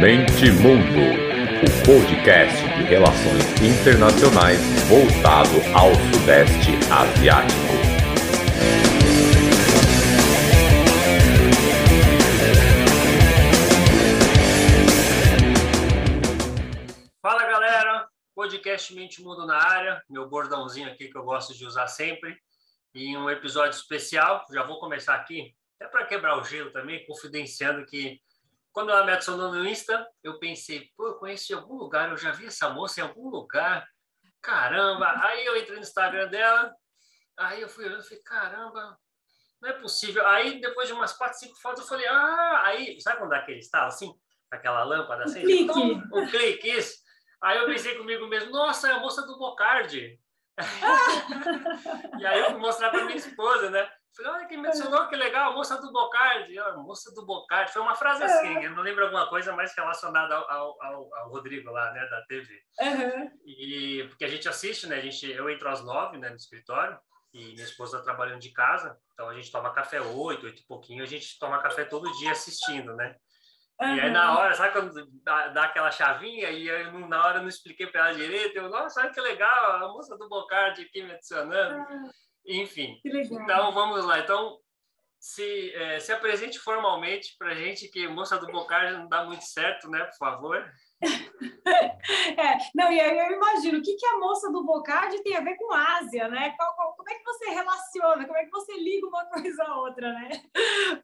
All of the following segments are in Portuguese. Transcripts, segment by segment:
Mente Mundo, o podcast de relações internacionais voltado ao Sudeste Asiático. Fala galera, podcast Mente Mundo na área, meu bordãozinho aqui que eu gosto de usar sempre, em um episódio especial. Já vou começar aqui, até para quebrar o gelo também, confidenciando que quando ela me adicionou no Insta, eu pensei, pô, eu conheço em algum lugar, eu já vi essa moça em algum lugar. Caramba! Aí eu entrei no Instagram dela, aí eu fui olhando, falei, caramba, não é possível. Aí depois de umas quatro, cinco fotos, eu falei, ah, aí, sabe quando dá aquele estalo assim? Aquela lâmpada assim? Um clique. Um, um clique, isso. Aí eu pensei comigo mesmo, nossa, é a moça do Bocardi. e aí eu fui mostrar para minha esposa, né? Falei, olha quem mencionou, que legal, a moça do Bocardi. a moça do Bocardi. Foi uma frase assim, eu não lembro alguma coisa mais relacionada ao, ao, ao Rodrigo lá, né, da TV. Uhum. E porque a gente assiste, né? A gente, eu entro às nove, né, no escritório, e minha esposa tá trabalhando de casa, então a gente toma café oito, oito e pouquinho, a gente toma café todo dia assistindo, né? Uhum. E aí, na hora, sabe quando dá, dá aquela chavinha e eu, na hora eu não expliquei para ela direito, eu, nossa, olha que legal, a moça do Bocardi aqui me adicionando. Ah, Enfim, então vamos lá. Então, se, eh, se apresente formalmente para gente, que moça do Bocardi não dá muito certo, né, por favor. É, não, e aí eu imagino, o que, que a moça do Bocardi tem a ver com Ásia, né? Qual- qual- como é que você relaciona, como é que você liga uma coisa a outra, né?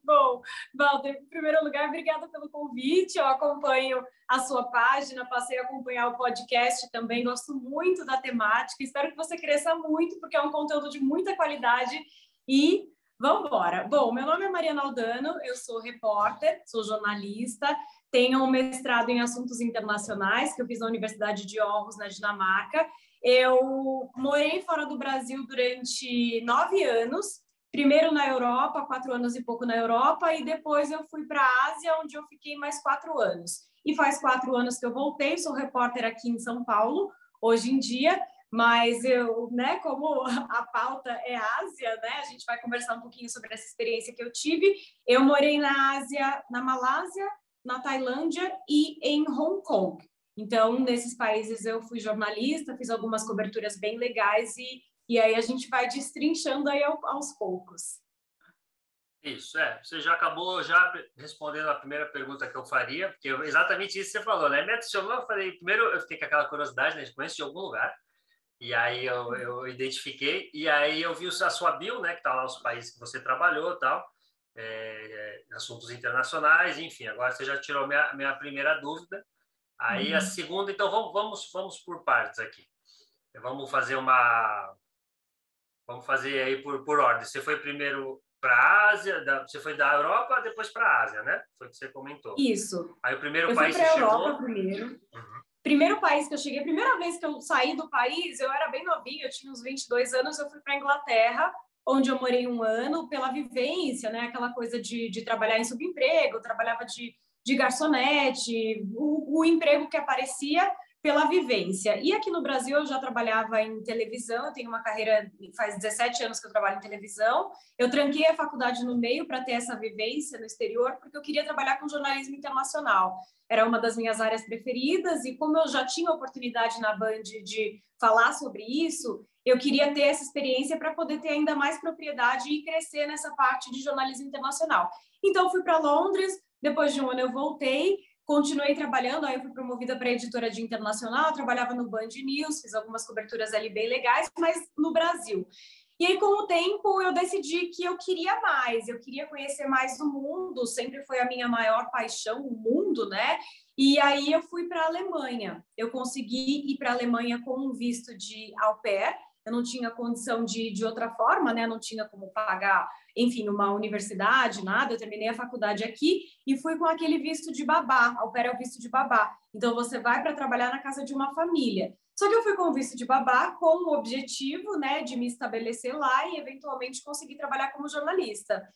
Bom, Walter, em primeiro lugar, obrigada pelo convite, eu acompanho a sua página, passei a acompanhar o podcast também, gosto muito da temática, espero que você cresça muito, porque é um conteúdo de muita qualidade e vamos embora. Bom, meu nome é Mariana Aldano, eu sou repórter, sou jornalista, tenho um mestrado em assuntos internacionais que eu fiz na Universidade de Aarhus, na Dinamarca. Eu morei fora do Brasil durante nove anos, primeiro na Europa, quatro anos e pouco na Europa, e depois eu fui para a Ásia, onde eu fiquei mais quatro anos. E faz quatro anos que eu voltei, sou repórter aqui em São Paulo, hoje em dia, mas eu, né, como a pauta é Ásia, né, a gente vai conversar um pouquinho sobre essa experiência que eu tive. Eu morei na Ásia, na Malásia, na Tailândia e em Hong Kong. Então, nesses países eu fui jornalista, fiz algumas coberturas bem legais e, e aí a gente vai destrinchando aí ao- aos poucos. Isso, é. Você já acabou já respondendo a primeira pergunta que eu faria, porque eu- exatamente isso que você falou, né? Me eu falei, primeiro eu fiquei com aquela curiosidade, né? De conhecer de algum lugar. E aí eu, eu identifiquei, e aí eu vi a sua bio, né? Que tá lá os países que você trabalhou e tal, é, assuntos internacionais, enfim. Agora você já tirou minha, minha primeira dúvida. Aí a Uhum. segunda, então vamos, vamos, vamos por partes aqui. Vamos fazer uma. Vamos fazer aí por, por ordem. Você foi primeiro para a Ásia, da- você foi da Europa, depois para a Ásia, né? Foi o que você comentou. Isso. Aí o primeiro Eu fui país para que a você Europa chegou. primeiro. Uhum. Primeiro país que eu cheguei, a primeira vez que eu saí do país, eu era bem novinha, eu tinha uns 22 anos, eu fui para a Inglaterra, onde eu morei um ano, pela vivência, né? Aquela coisa de, de trabalhar em subemprego, eu trabalhava de, de garçonete, o, o emprego que aparecia pela vivência. E aqui no Brasil eu já trabalhava em televisão, eu tenho uma carreira, faz 17 anos que eu trabalho em televisão. Eu tranquei a faculdade no meio para ter essa vivência no exterior, porque eu queria trabalhar com jornalismo internacional era uma das minhas áreas preferidas e como eu já tinha oportunidade na Band de falar sobre isso, eu queria ter essa experiência para poder ter ainda mais propriedade e crescer nessa parte de jornalismo internacional. Então fui para Londres, depois de um ano eu voltei, continuei trabalhando, aí eu fui promovida para editora de internacional, trabalhava no Band News, fiz algumas coberturas ali bem legais, mas no Brasil. E aí, com o tempo, eu decidi que eu queria mais, eu queria conhecer mais do mundo, sempre foi a minha maior paixão, o mundo, né? E aí eu fui para a Alemanha. Eu consegui ir para a Alemanha com um visto de au pair. Eu não tinha condição de de outra forma, né? Não tinha como pagar, enfim, uma universidade, nada. Eu terminei a faculdade aqui e fui com aquele visto de babá. Au pair é o visto de babá. Então você vai para trabalhar na casa de uma família. Só que eu fui com o visto de babá com o objetivo, né, de me estabelecer lá e eventualmente conseguir trabalhar como jornalista.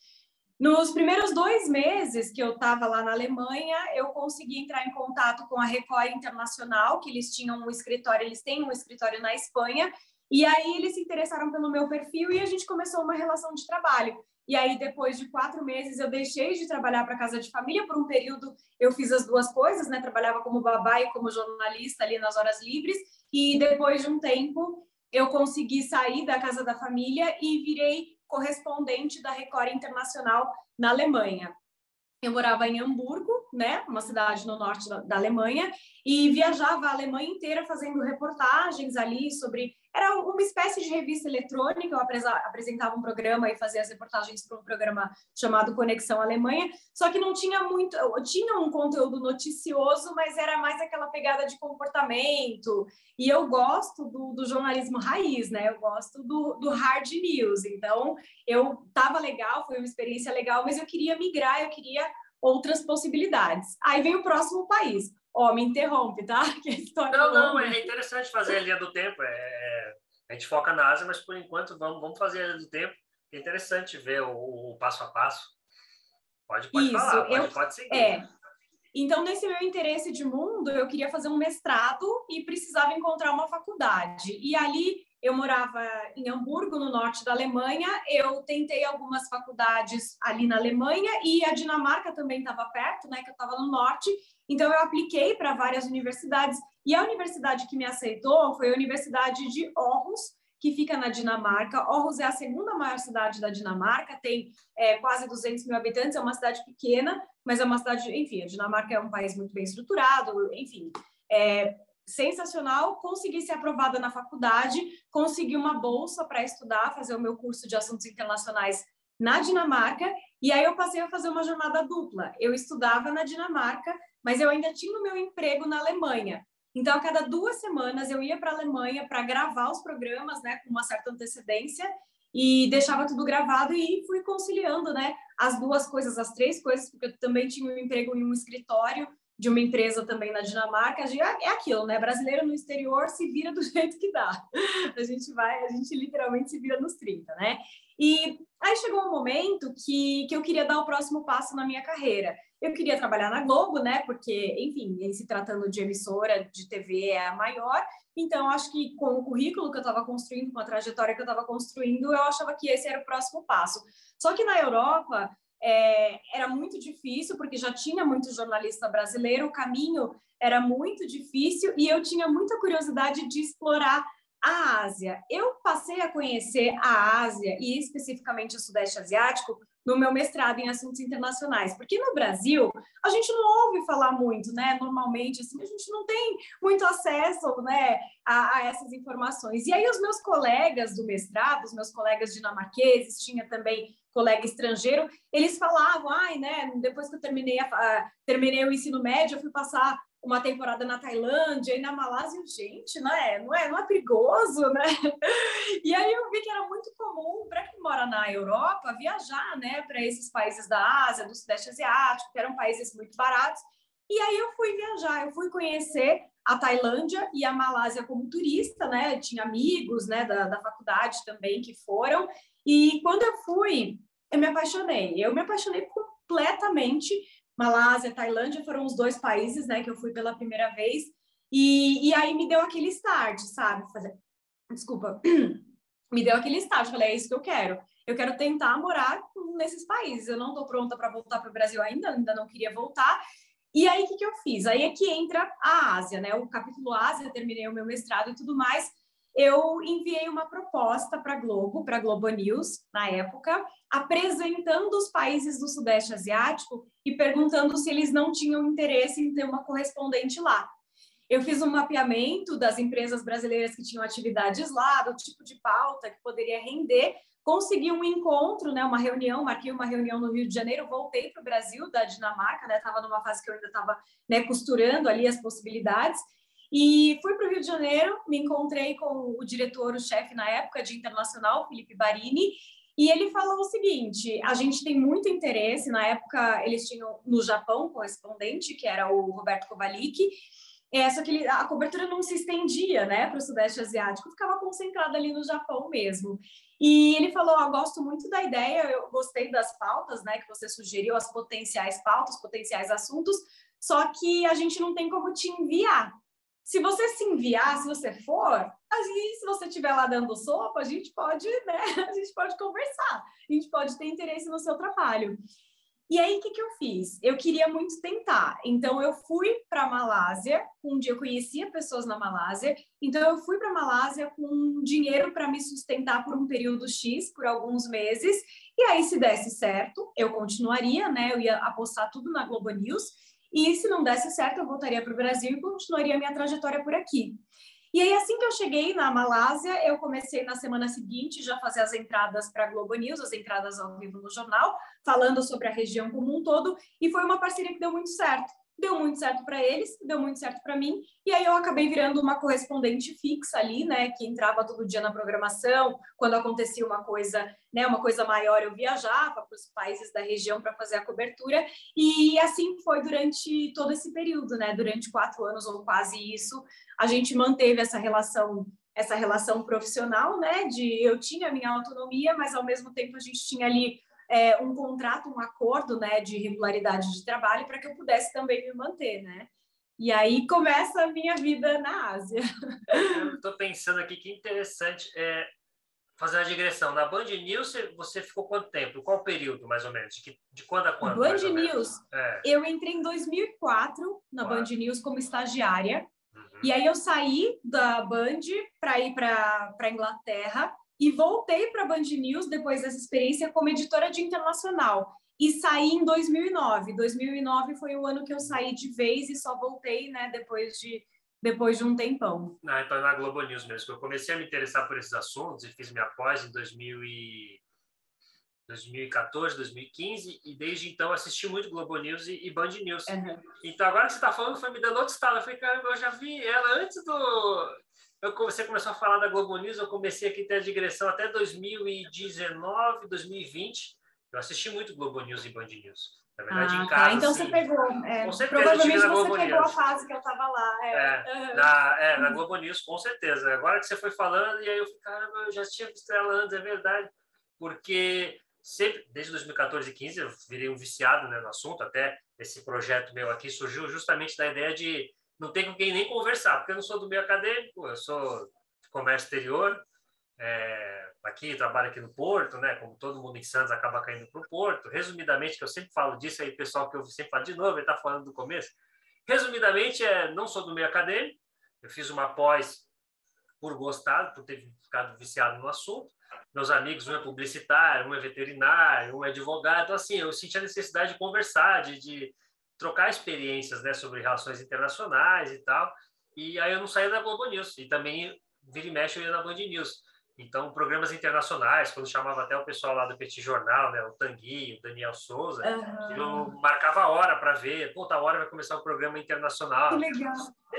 Nos primeiros dois meses que eu estava lá na Alemanha, eu consegui entrar em contato com a Record Internacional, que eles tinham um escritório, eles têm um escritório na Espanha, e aí eles se interessaram pelo meu perfil e a gente começou uma relação de trabalho. E aí, depois de quatro meses, eu deixei de trabalhar para casa de família. Por um período, eu fiz as duas coisas, né? Trabalhava como babá e como jornalista ali nas horas livres. E depois de um tempo, eu consegui sair da casa da família e virei correspondente da Record Internacional na Alemanha eu morava em Hamburgo, né, uma cidade no norte da, da, Alemanha, e viajava a Alemanha inteira fazendo reportagens ali sobre. Era uma espécie de revista eletrônica, eu apresentava um programa e fazia as reportagens para um programa chamado Conexão Alemanha, só que não tinha muito. Tinha um conteúdo noticioso, mas era mais aquela pegada de comportamento, e eu gosto do, do jornalismo raiz, né, eu gosto do, do hard news, então eu tava legal, foi uma experiência legal, mas eu queria migrar, eu queria outras possibilidades. Aí vem o próximo país. Ó, oh, me interrompe, tá? não, não, é interessante fazer a linha do tempo. É, é, a gente foca na Ásia, mas por enquanto vamos, vamos fazer a linha do tempo. É interessante ver o, o passo a passo. Pode, pode Isso, falar, pode, eu, pode seguir. É. Então, nesse meu interesse de mundo, eu queria fazer um mestrado e precisava encontrar uma faculdade. E ali eu morava em Hamburgo, no norte da Alemanha. Eu tentei algumas faculdades ali na Alemanha e a Dinamarca também estava perto, né? Que eu estava no norte. Então eu apliquei para várias universidades e a universidade que me aceitou foi a Universidade de Aarhus, que fica na Dinamarca. Aarhus é a segunda maior cidade da Dinamarca, tem é, quase 200 mil habitantes, é uma cidade pequena, mas é uma cidade, enfim, a Dinamarca é um país muito bem estruturado, enfim. É, sensacional, consegui ser aprovada na faculdade, consegui uma bolsa para estudar, fazer o meu curso de assuntos internacionais na Dinamarca, e aí eu passei a fazer uma jornada dupla. Eu estudava na Dinamarca, mas eu ainda tinha o meu emprego na Alemanha. Então, a cada duas semanas eu ia para a Alemanha para gravar os programas, né, com uma certa antecedência, e deixava tudo gravado e fui conciliando, né, as duas coisas, as três coisas, porque eu também tinha um emprego em um escritório de uma empresa também na Dinamarca, é aquilo, né? Brasileiro no exterior se vira do jeito que dá. A gente vai, a gente literalmente se vira nos 30, né? E aí chegou um momento que, que eu queria dar o próximo passo na minha carreira. Eu queria trabalhar na Globo, né? Porque, enfim, se tratando de emissora de TV é a maior. Então, acho que com o currículo que eu estava construindo, com a trajetória que eu estava construindo, eu achava que esse era o próximo passo. Só que na Europa, é, era muito difícil, porque já tinha muito jornalista brasileiro, o caminho era muito difícil e eu tinha muita curiosidade de explorar a Ásia. Eu passei a conhecer a Ásia e especificamente o Sudeste Asiático no meu mestrado em assuntos internacionais, porque no Brasil a gente não ouve falar muito, né? Normalmente, assim, a gente não tem muito acesso, né, a, a essas informações. E aí os meus colegas do mestrado, os meus colegas dinamarqueses, tinha também colega estrangeiro, eles falavam, ai, né, depois que eu terminei, a, a, terminei o ensino médio, eu fui passar uma temporada na Tailândia e na Malásia, gente, não é, não é, não é perigoso, né? E aí eu vi que era muito comum para quem mora na Europa viajar, né, para esses países da Ásia, do Sudeste Asiático, que eram países muito baratos. E aí eu fui viajar, eu fui conhecer a Tailândia e a Malásia como turista, né? tinha amigos, né, da, da faculdade também que foram. E quando eu fui, eu me apaixonei. Eu me apaixonei completamente Malásia, Tailândia foram os dois países, né, que eu fui pela primeira vez. E, e aí me deu aquele start, sabe? Fazer... Desculpa. me deu aquele start. Falei, é isso que eu quero. Eu quero tentar morar nesses países. Eu não estou pronta para voltar para o Brasil ainda, ainda não queria voltar. E aí, o que, que eu fiz? Aí é que entra a Ásia, né? O capítulo Ásia, terminei o meu mestrado e tudo mais eu enviei uma proposta para a Globo, para a Globo News, na época, apresentando os países do Sudeste Asiático e perguntando se eles não tinham interesse em ter uma correspondente lá. Eu fiz um mapeamento das empresas brasileiras que tinham atividades lá, do tipo de pauta que poderia render, consegui um encontro, né, uma reunião, marquei uma reunião no Rio de Janeiro, voltei para o Brasil, da Dinamarca, né, estava numa fase que eu ainda estava né, costurando ali as possibilidades, e fui para o Rio de Janeiro, me encontrei com o diretor, o chefe na época de internacional, Felipe Barini, e ele falou o seguinte: a gente tem muito interesse. Na época, eles tinham no Japão correspondente, que era o Roberto Kovalik, é, só que ele, a cobertura não se estendia né, para o Sudeste Asiático, ficava concentrada ali no Japão mesmo. E ele falou: oh, gosto muito da ideia, eu gostei das pautas né, que você sugeriu, as potenciais pautas, potenciais assuntos, só que a gente não tem como te enviar. Se você se enviar, se você for, aí, se você estiver lá dando sopa, a gente pode, né? A gente pode conversar, a gente pode ter interesse no seu trabalho. E aí, o que, que eu fiz? Eu queria muito tentar. Então, eu fui para a Malásia. Um dia eu conhecia pessoas na Malásia. Então, eu fui para a Malásia com dinheiro para me sustentar por um período X, por alguns meses. E aí, se desse certo, eu continuaria, né? Eu ia apostar tudo na Globo News. E se não desse certo, eu voltaria para o Brasil e continuaria minha trajetória por aqui. E aí, assim que eu cheguei na Malásia, eu comecei na semana seguinte já fazer as entradas para a Globo News, as entradas ao vivo no jornal, falando sobre a região como um todo, e foi uma parceria que deu muito certo deu muito certo para eles, deu muito certo para mim, e aí eu acabei virando uma correspondente fixa ali, né, que entrava todo dia na programação, quando acontecia uma coisa, né, uma coisa maior, eu viajava para os países da região para fazer a cobertura, e assim foi durante todo esse período, né, durante quatro anos ou quase isso, a gente manteve essa relação essa relação profissional, né, de eu tinha a minha autonomia, mas ao mesmo tempo a gente tinha ali é, um contrato, um acordo né, de regularidade de trabalho para que eu pudesse também me manter, né? E aí começa a minha vida na Ásia. Eu estou pensando aqui que interessante é fazer a digressão. Na Band News você ficou quanto tempo? Qual período, mais ou menos? De, de quando a quando? Band News. É. Eu entrei em 2004 na Band News como estagiária. Uhum. E aí eu saí da Band para ir para a Inglaterra e voltei para a Band News depois dessa experiência como editora de internacional. E saí em 2009. 2009 foi o ano que eu saí de vez e só voltei, né, depois de depois de um tempão. Ah, então na Globo News mesmo. Eu comecei a me interessar por esses assuntos e fiz minha pós em 2000 e... 2014, 2015, e desde então assisti muito Globo News e, e Band News. Uhum. Então agora que você está falando, foi me dando outro estalo. Eu falei, caramba, eu já vi ela antes do eu, você começou a falar da Globo News, eu comecei aqui ter a digressão até 2019, 2020. Eu assisti muito Globo News e Band News. Na verdade, ah, em tá. casa. Tá. Então assim, você pegou. É, com certeza, provavelmente você Globo pegou News. a fase que eu estava lá. É. É, na, é, na Globo News, com certeza. Agora que você foi falando, e aí eu falei, caramba, eu já tinha visto ela antes, é verdade. Porque sempre, desde 2014 e 15, eu virei um viciado né, no assunto, até esse projeto meu aqui surgiu justamente da ideia de não tem com quem nem conversar, porque eu não sou do meio acadêmico, eu sou de comércio exterior, é, aqui trabalho aqui no Porto, né? Como todo mundo em Santos acaba caindo para o Porto. Resumidamente, que eu sempre falo disso aí, pessoal que eu sempre falo de novo, ele está falando do começo. Resumidamente, é, não sou do meio acadêmico, eu fiz uma pós por gostar, por ter ficado viciado no assunto. Meus amigos, um é publicitário, um é veterinário, um é advogado. Então, assim, eu senti a necessidade de conversar, de, de trocar experiências né, sobre relações internacionais e tal. E aí eu não saía da Globo News. E também, vira e mexe, eu ia na Band News. Então, programas internacionais, quando chamava até o pessoal lá do Petit Jornal, né, o Tanguy, o Daniel Souza, uhum. eu marcava a hora para ver. Pô, tá hora vai começar o programa internacional. Que legal.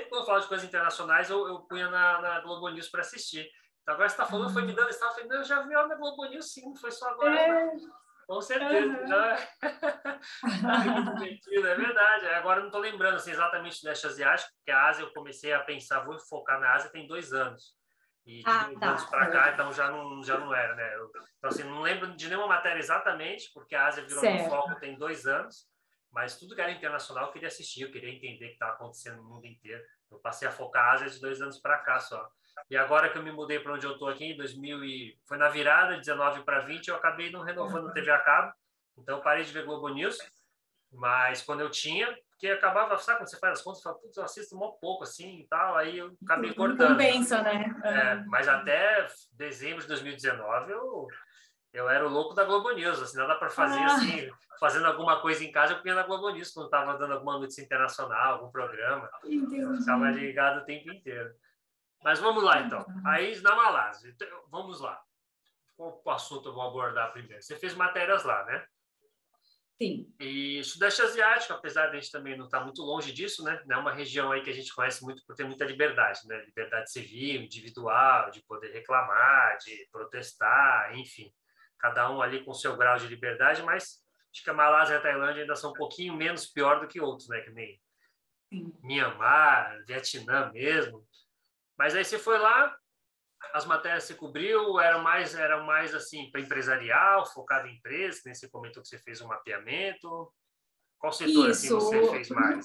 Quando eu falo de coisas internacionais, eu, eu punha na, na Globo News para assistir. Então, agora você está falando, uhum. foi me dando, estava falando, eu já vi ela na Globo News, sim, foi só agora. É. Com certeza. Uhum. Já... é verdade. Agora não estou lembrando assim, exatamente do leste asiático, porque a Ásia eu comecei a pensar, vou focar na Ásia tem dois anos. E de ah, tá. anos para cá, então já não, já não era, né? Eu, então, assim, não lembro de nenhuma matéria exatamente, porque a Ásia virou certo. meu foco tem dois anos, mas tudo que era internacional eu queria assistir, eu queria entender o que estava acontecendo no mundo inteiro. Eu passei a focar a Ásia de dois anos para cá só. E agora que eu me mudei para onde eu estou aqui, em 2000 e... foi na virada, 19 para 20, eu acabei não renovando a TV a cabo. Então parei de ver Globo News. Mas quando eu tinha, porque acabava, sabe quando você faz as contas, fala, putz, eu assisto um pouco assim e tal, aí eu acabei cortando. Compensa, né? É, mas até dezembro de 2019 eu, eu era o louco da Globo News, assim, nada para fazer ah. assim, fazendo alguma coisa em casa, eu punha na Globo News quando estava dando alguma notícia internacional, algum programa. Entendi. Eu ficava ligado o tempo inteiro. Mas vamos lá, então. Aí, na Malásia. Então, vamos lá. Qual assunto eu vou abordar primeiro? Você fez matérias lá, né? Sim. E Sudeste Asiático, apesar de a gente também não estar muito longe disso, né? É uma região aí que a gente conhece muito por ter muita liberdade, né? Liberdade civil, individual, de poder reclamar, de protestar, enfim. Cada um ali com seu grau de liberdade, mas acho que a Malásia e a Tailândia ainda são um pouquinho menos pior do que outros, né? Que nem Sim. Myanmar, Vietnã mesmo. Mas aí você foi lá, as matérias você cobriu, eram mais, eram mais assim, para empresarial, focado em empresa, você comentou que você fez um mapeamento. Qual setor assim, você fez mais?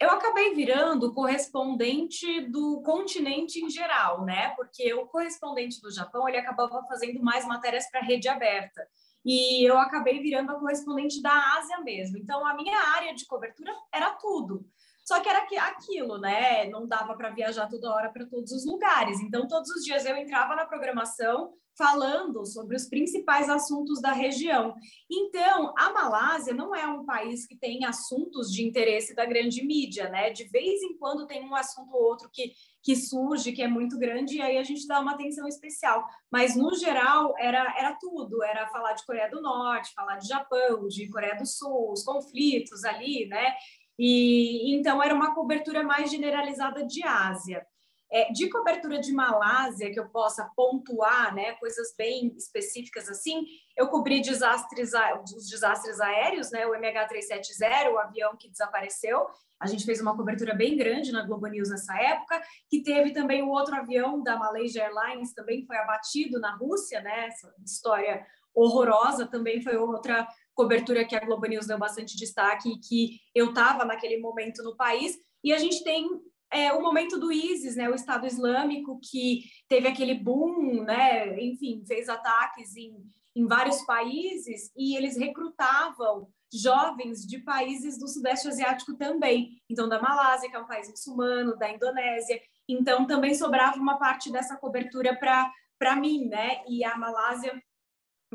eu acabei virando correspondente do continente em geral, né? Porque o correspondente do Japão, ele acabava fazendo mais matérias para rede aberta. E eu acabei virando a correspondente da Ásia mesmo. Então, a minha área de cobertura era tudo. Só que era aquilo, né? Não dava para viajar toda hora para todos os lugares. Então, todos os dias eu entrava na programação falando sobre os principais assuntos da região. Então, a Malásia não é um país que tem assuntos de interesse da grande mídia, né? De vez em quando tem um assunto ou outro que, que surge, que é muito grande, e aí a gente dá uma atenção especial. Mas, no geral, era, era tudo. Era falar de Coreia do Norte, falar de Japão, de Coreia do Sul, os conflitos ali, né? E então era uma cobertura mais generalizada de Ásia. É, de cobertura de Malásia, que eu possa pontuar, né, coisas bem específicas assim, eu cobri desastres, os desastres aéreos, né, o MH370, o avião que desapareceu, a gente fez uma cobertura bem grande na Globo News nessa época, que teve também o outro avião da Malaysia Airlines, também foi abatido na Rússia, né, essa história horrorosa, também foi outra cobertura que a Globo News deu bastante destaque e que eu estava naquele momento no país. E a gente tem é, o momento do ISIS, né, o Estado Islâmico, que teve aquele boom, né, enfim, fez ataques em, em vários países e eles recrutavam jovens de países do Sudeste Asiático também. Então, da Malásia, que é um país muçulmano, da Indonésia. Então, também sobrava uma parte dessa cobertura para mim, né? E a Malásia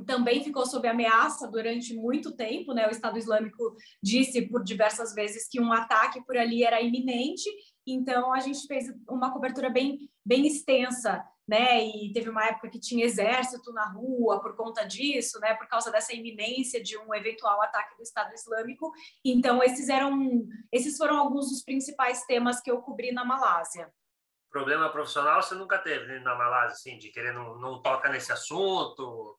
também ficou sob ameaça durante muito tempo, né? O Estado Islâmico disse por diversas vezes que um ataque por ali era iminente, então a gente fez uma cobertura bem, bem extensa, né? E teve uma época que tinha exército na rua por conta disso, né? Por causa dessa iminência de um eventual ataque do Estado Islâmico. Então esses eram, esses foram alguns dos principais temas que eu cobri na Malásia problema profissional você nunca teve né, na Malásia, assim, de querer não, não toca nesse assunto,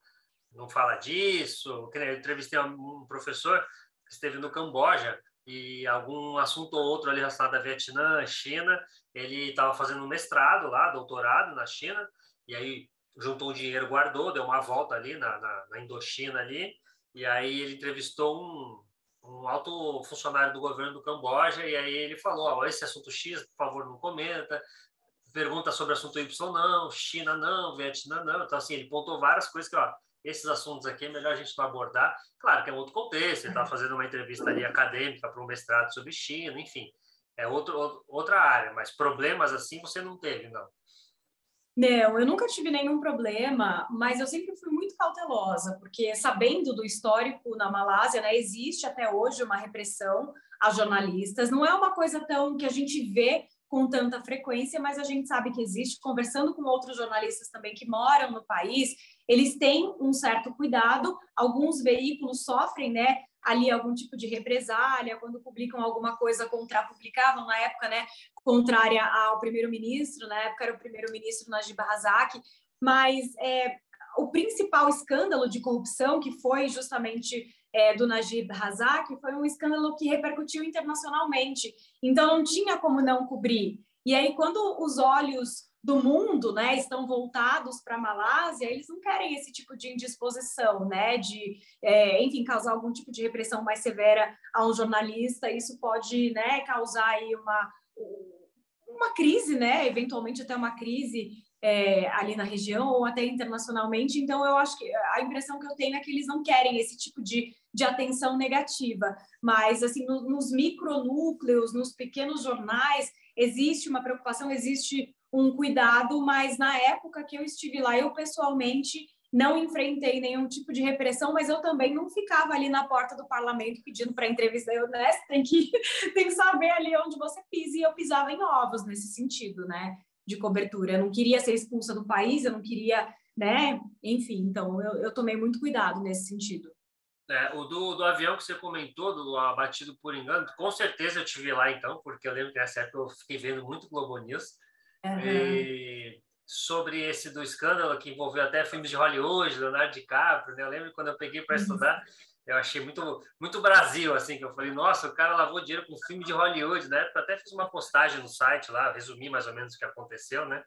não fala disso. Eu entrevistei um professor que esteve no Camboja e algum assunto ou outro ali relacionado a Vietnã, China, ele estava fazendo um mestrado lá, doutorado na China, e aí juntou o dinheiro, guardou, deu uma volta ali na, na, na Indochina ali, e aí ele entrevistou um, um alto funcionário do governo do Camboja, e aí ele falou, ó, esse assunto X, por favor, não comenta, pergunta sobre assunto Y não, China não, Vietnã não, então assim, ele pontou várias coisas que, ó, esses assuntos aqui é melhor a gente não abordar. Claro que é outro contexto, ele está fazendo uma entrevista ali acadêmica para um mestrado sobre China, enfim, é outro, outra área, mas problemas assim você não teve, não. Não, eu nunca tive nenhum problema, mas eu sempre fui muito cautelosa, porque sabendo do histórico na Malásia, né, existe até hoje uma repressão a jornalistas. Não é uma coisa tão que a gente vê com tanta frequência, mas a gente sabe que existe. Conversando com outros jornalistas também que moram no país, eles têm um certo cuidado. Alguns veículos sofrem, né? Ali algum tipo de represália quando publicam alguma coisa contra, publicavam na época, né? Contrária ao primeiro-ministro, na época era o primeiro-ministro Najib Razak, mas é, o principal escândalo de corrupção que foi justamente é, do Najib Razak foi um escândalo que repercutiu internacionalmente. Então, não tinha como não cobrir. E aí, quando os olhos do mundo, né, estão voltados para a Malásia, eles não querem esse tipo de indisposição, né, de, é, enfim, causar algum tipo de repressão mais severa a um jornalista. Isso pode, né, causar aí uma uma crise, né, eventualmente até uma crise é, ali na região ou até internacionalmente. Então, eu acho que a impressão que eu tenho é que eles não querem esse tipo de, de atenção negativa. Mas, assim, no, nos micronúcleos, nos pequenos jornais, existe uma preocupação, existe um cuidado, mas na época que eu estive lá, eu pessoalmente não enfrentei nenhum tipo de repressão, mas eu também não ficava ali na porta do parlamento pedindo para entrevista. Eu, né, tem que, tem que saber ali onde você pisa, e eu pisava em ovos nesse sentido, né? de cobertura. Eu não queria ser expulsa do país, eu não queria, né? Enfim, então eu, eu tomei muito cuidado nesse sentido. É, o do, do avião que você comentou, do abatido por engano, com certeza eu tive lá então, porque eu lembro que nessa época eu fiquei vendo muito Globo News. Uhum. E sobre esse do escândalo que envolveu até filmes de Hollywood, Leonardo DiCaprio, né? Eu lembro quando eu peguei para uhum. estudar, eu achei muito, muito Brasil, assim, que eu falei, nossa, o cara lavou dinheiro com filme de Hollywood, né? Eu até fiz uma postagem no site lá, resumi mais ou menos o que aconteceu, né?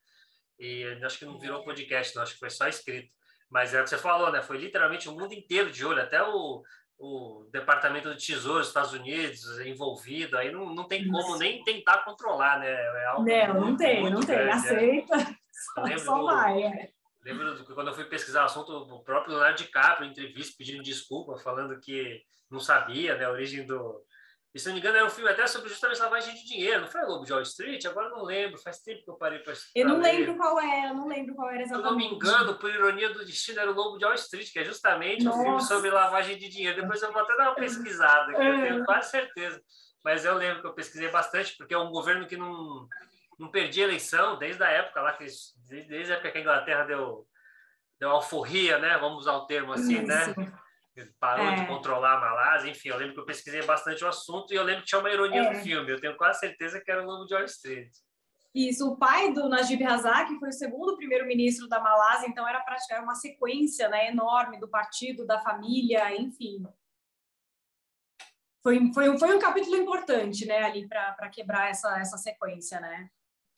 E acho que não virou podcast, não, acho que foi só escrito. Mas é o que você falou, né? Foi literalmente o mundo inteiro de olho, até o, o Departamento do Tesouro dos Estados Unidos envolvido, aí não, não tem como nem tentar controlar, né? É algo não, muito, não tem, não tem. Grande, né? Aceita, só, só vai. É. Lembro do, quando eu fui pesquisar o assunto, o próprio Leonardo DiCaprio, em entrevista, pedindo desculpa, falando que não sabia né, a origem do, e se não me engano, era um filme até sobre justamente lavagem de dinheiro. Não foi o Lobo de Wall Street? Agora não lembro. Faz tempo que eu parei para Eu não lembro qual era, não lembro qual era exatamente. Se eu não me engano, por ironia do destino, era o Lobo de Wall Street, que é justamente Nossa. um filme sobre lavagem de dinheiro. Depois eu vou até dar uma pesquisada, que eu tenho quase certeza. Mas eu lembro que eu pesquisei bastante, porque é um governo que não, não perdia eleição desde a época lá, que, desde a época que a Inglaterra deu, deu alforria, né? Vamos usar o termo assim, né? Isso. né? Parou é. de controlar a Malásia, enfim, eu lembro que eu pesquisei bastante o assunto e eu lembro que tinha uma ironia é. no filme, eu tenho quase certeza que era o Lobo de Wall Street. Isso, o pai do Najib Razak foi o segundo primeiro-ministro da Malásia, então era praticar uma sequência né, enorme do partido, da família, enfim. Foi, foi, foi um capítulo importante, né, ali para quebrar essa, essa sequência, né?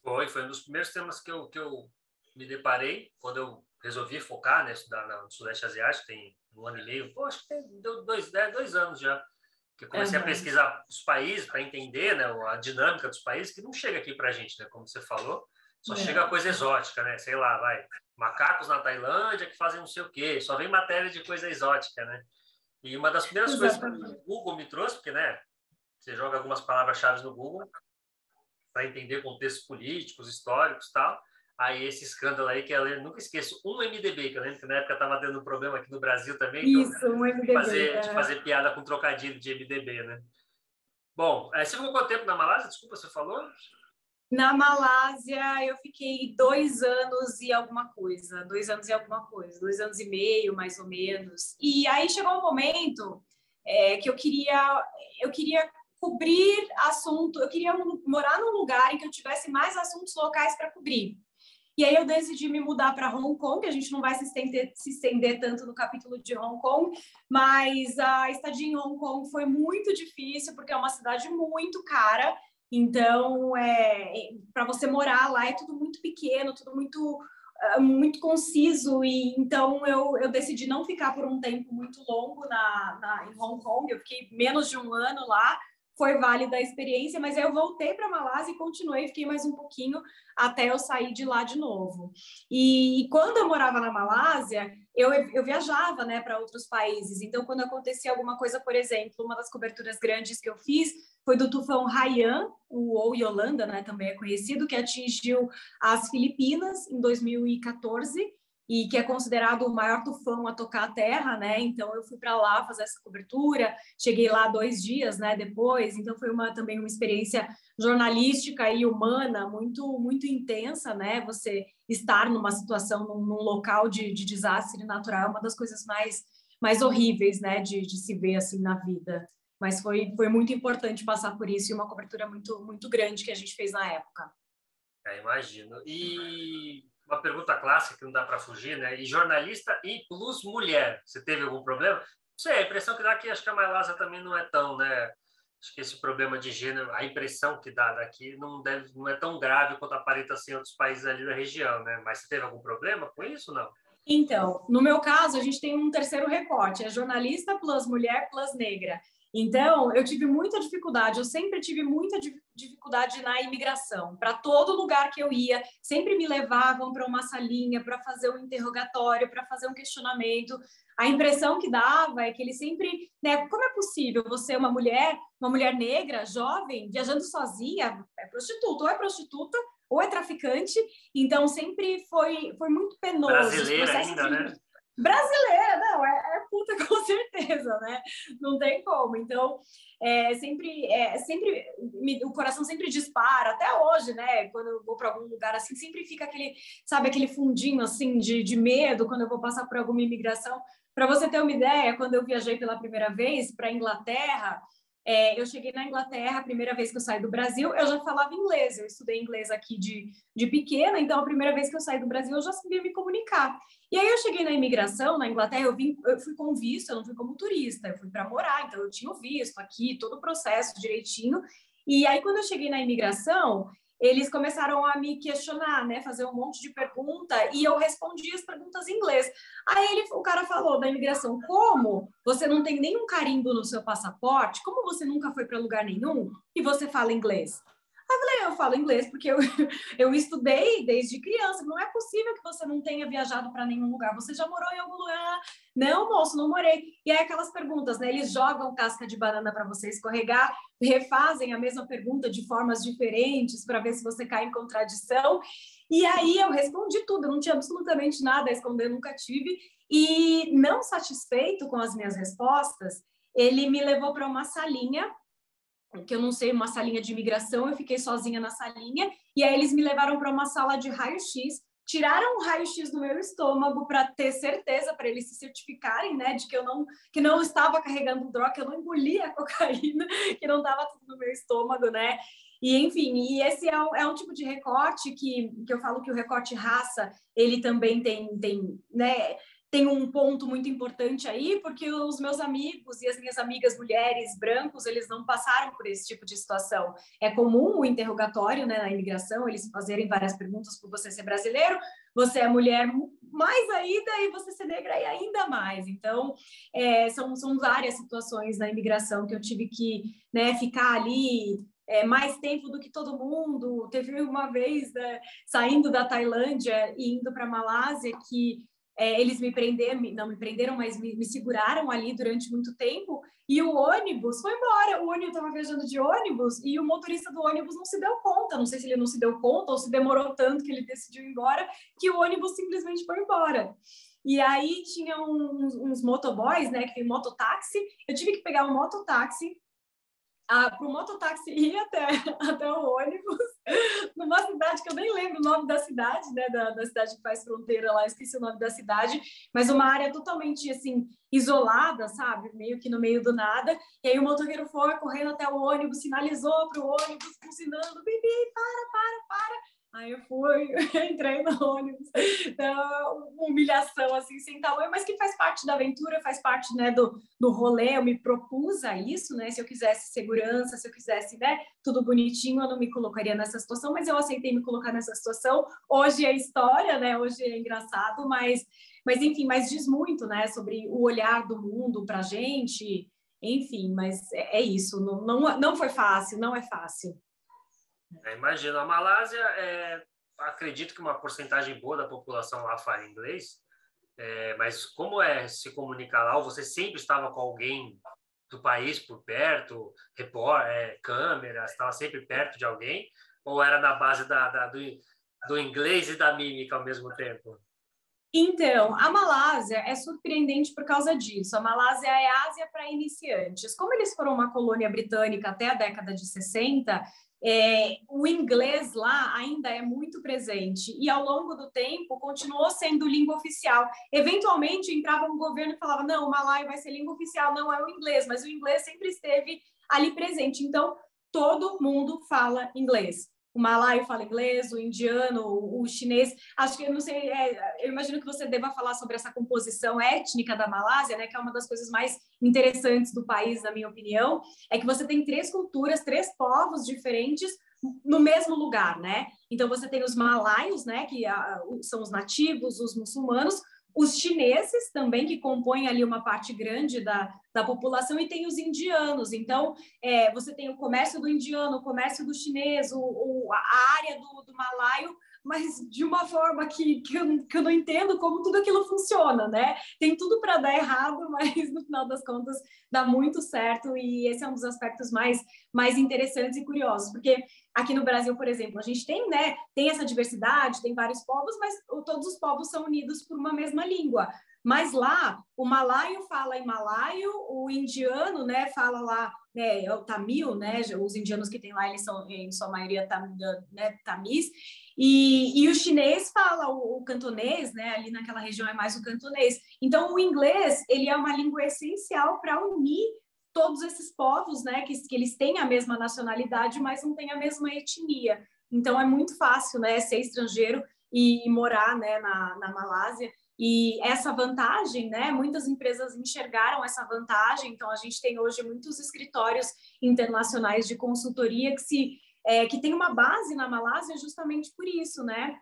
Foi, foi um dos primeiros temas que eu, que eu me deparei quando eu resolvi focar, né, estudar no Sudeste Asiático, tem um ano e meio, pô, acho que tem dois, né, dois anos já, que eu comecei uhum. a pesquisar os países para entender né, a dinâmica dos países, que não chega aqui para a gente, né, como você falou, só é. chega coisa exótica, né, sei lá, vai, macacos na Tailândia que fazem não sei o quê, só vem matéria de coisa exótica, né, e uma das primeiras Exatamente. coisas que o Google me trouxe, porque, né, você joga algumas palavras-chave no Google para entender contextos políticos, históricos tal, aí esse escândalo aí, que eu nunca esqueço, um MDB, que eu lembro que na época estava tendo um problema aqui no Brasil também. Isso, um MDB. De fazer, é. de fazer piada com trocadilho de MDB, né? Bom, é, você ficou quanto tempo na Malásia? Desculpa, você falou? Na Malásia, eu fiquei dois anos e alguma coisa, dois anos e alguma coisa, dois anos e meio, mais ou menos. E aí chegou um momento é, que eu queria, eu queria cobrir assunto, eu queria morar num lugar em que eu tivesse mais assuntos locais para cobrir. E aí eu decidi me mudar para Hong Kong, a gente não vai se estender, se estender tanto no capítulo de Hong Kong, mas a estadia em Hong Kong foi muito difícil, porque é uma cidade muito cara, então é, para você morar lá é tudo muito pequeno, tudo muito ah, muito conciso e então eu, eu decidi não ficar por um tempo muito longo na, na em Hong Kong eu fiquei menos de um ano lá foi válida a experiência, mas aí eu voltei para Malásia e continuei, fiquei mais um pouquinho até eu sair de lá de novo. E, e quando eu morava na Malásia, eu, eu viajava né, para outros países. Então, quando acontecia alguma coisa, por exemplo, uma das coberturas grandes que eu fiz foi do tufão Haiyan, o, ou Yolanda, né, também é conhecido, que atingiu as Filipinas em 2014 e que é considerado o maior tufão a tocar a Terra, né? Então eu fui para lá fazer essa cobertura, cheguei lá dois dias, né? Depois, então foi uma também uma experiência jornalística e humana muito muito intensa, né? Você estar numa situação num, num local de, de, desastre natural é uma das coisas mais mais horríveis, né? De, de se ver assim na vida. Mas foi foi muito importante passar por isso e uma cobertura muito muito grande que a gente fez na época. É, imagino. E uma pergunta clássica que não dá para fugir, né? E jornalista e plus mulher, você teve algum problema? Não sei, a impressão que dá aqui, acho que a Malásia também não é tão, né? Acho que esse problema de gênero, a impressão que dá daqui não, deve, não é tão grave quanto aparenta ser em outros países ali da região, né? Mas você teve algum problema com isso, não? Então, no meu caso, a gente tem um terceiro recorte, é jornalista plus mulher plus negra. Então, eu tive muita dificuldade, eu sempre tive muita dificuldade na imigração. Para todo lugar que eu ia, sempre me levavam para uma salinha para fazer um interrogatório, para fazer um questionamento. A impressão que dava é que ele sempre, né, como é possível você uma mulher, uma mulher negra, jovem, viajando sozinha, é prostituta, ou é prostituta, ou é traficante, então sempre foi, foi muito penoso. Brasileira ainda, né? Brasileira, não, é, é, puta com certeza, né? Não tem como. Então, é, sempre, é, sempre me, o coração sempre dispara, até hoje, né? Quando eu vou para algum lugar assim, sempre fica aquele, sabe, aquele fundinho assim de, de medo quando eu vou passar por alguma imigração. Para você ter uma ideia, quando eu viajei pela primeira vez para Inglaterra, é, eu cheguei na Inglaterra, a primeira vez que eu saí do Brasil, eu já falava inglês. Eu estudei inglês aqui de, de pequena, então a primeira vez que eu saí do Brasil eu já sabia me comunicar. E aí eu cheguei na imigração, na Inglaterra, eu, vim, eu fui com visto, eu não fui como turista, eu fui para morar, então eu tinha o visto aqui, todo o processo direitinho. E aí quando eu cheguei na imigração, eles começaram a me questionar, né, fazer um monte de pergunta e eu respondi as perguntas em inglês. Aí ele, o cara falou da imigração, como você não tem nenhum carimbo no seu passaporte, como você nunca foi para lugar nenhum e você fala inglês? Aí eu falei, eu falo inglês porque eu, eu estudei desde criança. Não é possível que você não tenha viajado para nenhum lugar. Você já morou em algum lugar? Não, moço, não morei. E aí aquelas perguntas, né? Eles jogam casca de banana para você escorregar, refazem a mesma pergunta de formas diferentes para ver se você cai em contradição. E aí eu respondi tudo, eu não tinha absolutamente nada a esconder, nunca tive. E não satisfeito com as minhas respostas, ele me levou para uma salinha que eu não sei, uma salinha de imigração, eu fiquei sozinha na salinha, e aí eles me levaram para uma sala de raio-x, tiraram o raio-x do meu estômago para ter certeza, para eles se certificarem, né, de que eu não, que não estava carregando droga, que eu não engolia cocaína, que não estava tudo no meu estômago, né, e enfim, e esse é um, é um tipo de recorte que, que eu falo que o recorte raça, ele também tem, tem né, tem um ponto muito importante aí, porque os meus amigos e as minhas amigas mulheres brancos, eles não passaram por esse tipo de situação. É comum o interrogatório né, na imigração, eles fazerem várias perguntas por você ser brasileiro, você é mulher mais ainda e você ser negra e ainda mais. Então, é, são, são várias situações na imigração que eu tive que né, ficar ali é, mais tempo do que todo mundo. Teve uma vez né, saindo da Tailândia e indo para Malásia que é, eles me prenderam, não me prenderam, mas me, me, seguraram ali durante muito tempo. E o ônibus foi embora. O ônibus estava viajando de ônibus e o motorista do ônibus não se deu conta. Não sei se ele não se deu conta ou se demorou tanto que ele decidiu ir embora, que o ônibus simplesmente foi embora. E aí tinha uns, uns motoboys, né, que tem mototáxi. Eu tive que pegar um mototáxi para o mototáxi ir até, até o ônibus, numa cidade que eu nem lembro o nome da cidade, né, da, da cidade que faz fronteira lá, esqueci o nome da cidade, mas uma área totalmente, assim, isolada, sabe, meio que no meio do nada, e aí o motoqueiro foi correndo até o ônibus, sinalizou para o ônibus, buzinando, bibi, para, para, para, Aí eu fui, entrei no ônibus, então, humilhação assim, sem tamanho, mas que faz parte da aventura, faz parte, né, do, do rolê, eu me propus a isso, né, se eu quisesse segurança, se eu quisesse, né, tudo bonitinho, eu não me colocaria nessa situação, mas eu aceitei me colocar nessa situação, hoje é história, né, hoje é engraçado, mas, mas enfim, mas diz muito, né, sobre o olhar do mundo pra gente, enfim, mas é, é isso, não, não, não foi fácil, não é fácil. É, imagina, a Malásia, é, acredito que uma porcentagem boa da população lá fala inglês, é, mas como é se comunicar lá? Ou você sempre estava com alguém do país por perto, repor, é, câmera, estava sempre perto de alguém? Ou era na base da, da do, do inglês e da mímica ao mesmo tempo? Então, a Malásia é surpreendente por causa disso. A Malásia é Ásia para iniciantes. Como eles foram uma colônia britânica até a década de 60, é, o inglês lá ainda é muito presente e ao longo do tempo continuou sendo língua oficial. Eventualmente entrava um governo e falava: não, o malaio vai ser língua oficial, não é o inglês, mas o inglês sempre esteve ali presente. Então, todo mundo fala inglês o malaio fala inglês, o indiano, o, chinês. Acho que eu não sei, é, eu imagino que você deva falar sobre essa composição étnica da Malásia, né, que é uma das coisas mais interessantes do país, na minha opinião, é que você tem três culturas, três povos diferentes no mesmo lugar, né? Então você tem os malaios, né, que a, são os nativos, os muçulmanos, os chineses também, que compõem ali uma parte grande da, da população, e tem os indianos. Então, é, você tem o comércio do indiano, o comércio do chinês, o, o a área do, do malaio, mas de uma forma que, que, eu, que eu não entendo como tudo aquilo funciona, né? Tem tudo para dar errado, mas no final das contas dá muito certo, e esse é um dos aspectos mais, mais interessantes e curiosos, porque aqui no Brasil, por exemplo, a gente tem, né, tem essa diversidade, tem vários povos, mas todos os povos são unidos por uma mesma língua. Mas lá, o malaio fala em malaio, o indiano, né, fala lá, né, é o tamil, né, os indianos que tem lá, eles são, em sua maioria, tam, né, tamis, e, e o chinês fala o, o, cantonês, né, ali naquela região é mais o cantonês. Então, o inglês, ele é uma língua essencial para unir todos esses povos, né, que, que eles têm a mesma nacionalidade, mas não têm a mesma etnia. Então, é muito fácil, né, ser estrangeiro e, e morar, né, na, na Malásia. E essa vantagem, né, muitas empresas enxergaram essa vantagem, então a gente tem hoje muitos escritórios internacionais de consultoria que se é, que tem uma base na Malásia justamente por isso, né?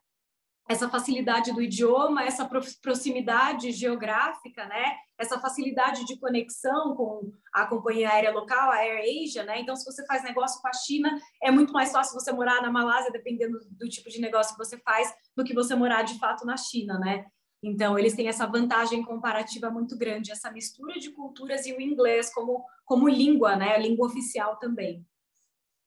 essa facilidade do idioma, essa proximidade geográfica, né? Essa facilidade de conexão com a companhia aérea local, a AirAsia, né? Então, se você faz negócio com a China, é muito mais fácil você morar na Malásia, dependendo do tipo de negócio que você faz, do que você morar de fato na China, né? Então, eles têm essa vantagem comparativa muito grande, essa mistura de culturas e o inglês como, como língua, né? A língua oficial também.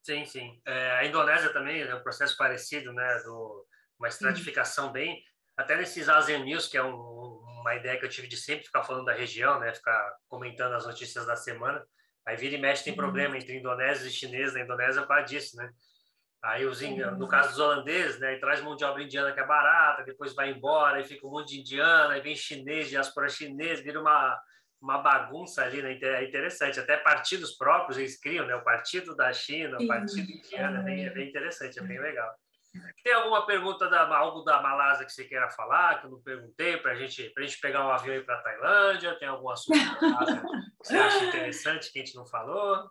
Sim, sim. É, a Indonésia também é um processo parecido, né? Do uma estratificação uhum. bem. Até nesses ASEAN News, que é um, uma ideia que eu tive de sempre ficar falando da região, né? Ficar comentando as notícias da semana. Aí vira e mexe tem uhum. problema entre indonésios e chineses na Indonésia para disso, né? Aí os, no caso dos holandeses, né, traz mão de obra indiana que é barata, depois vai embora, e fica um monte de indiana, aí vem chinês, diáspora chinês, vira uma, uma bagunça ali, né? É interessante. Até partidos próprios eles criam, né? O Partido da China, o Partido Indiano, é bem, é bem interessante, é bem legal. Tem alguma pergunta da algo da Malásia que você queira falar, que eu não perguntei, para gente, a gente pegar um avião e ir para a Tailândia? Tem algum assunto que você acha interessante que a gente não falou?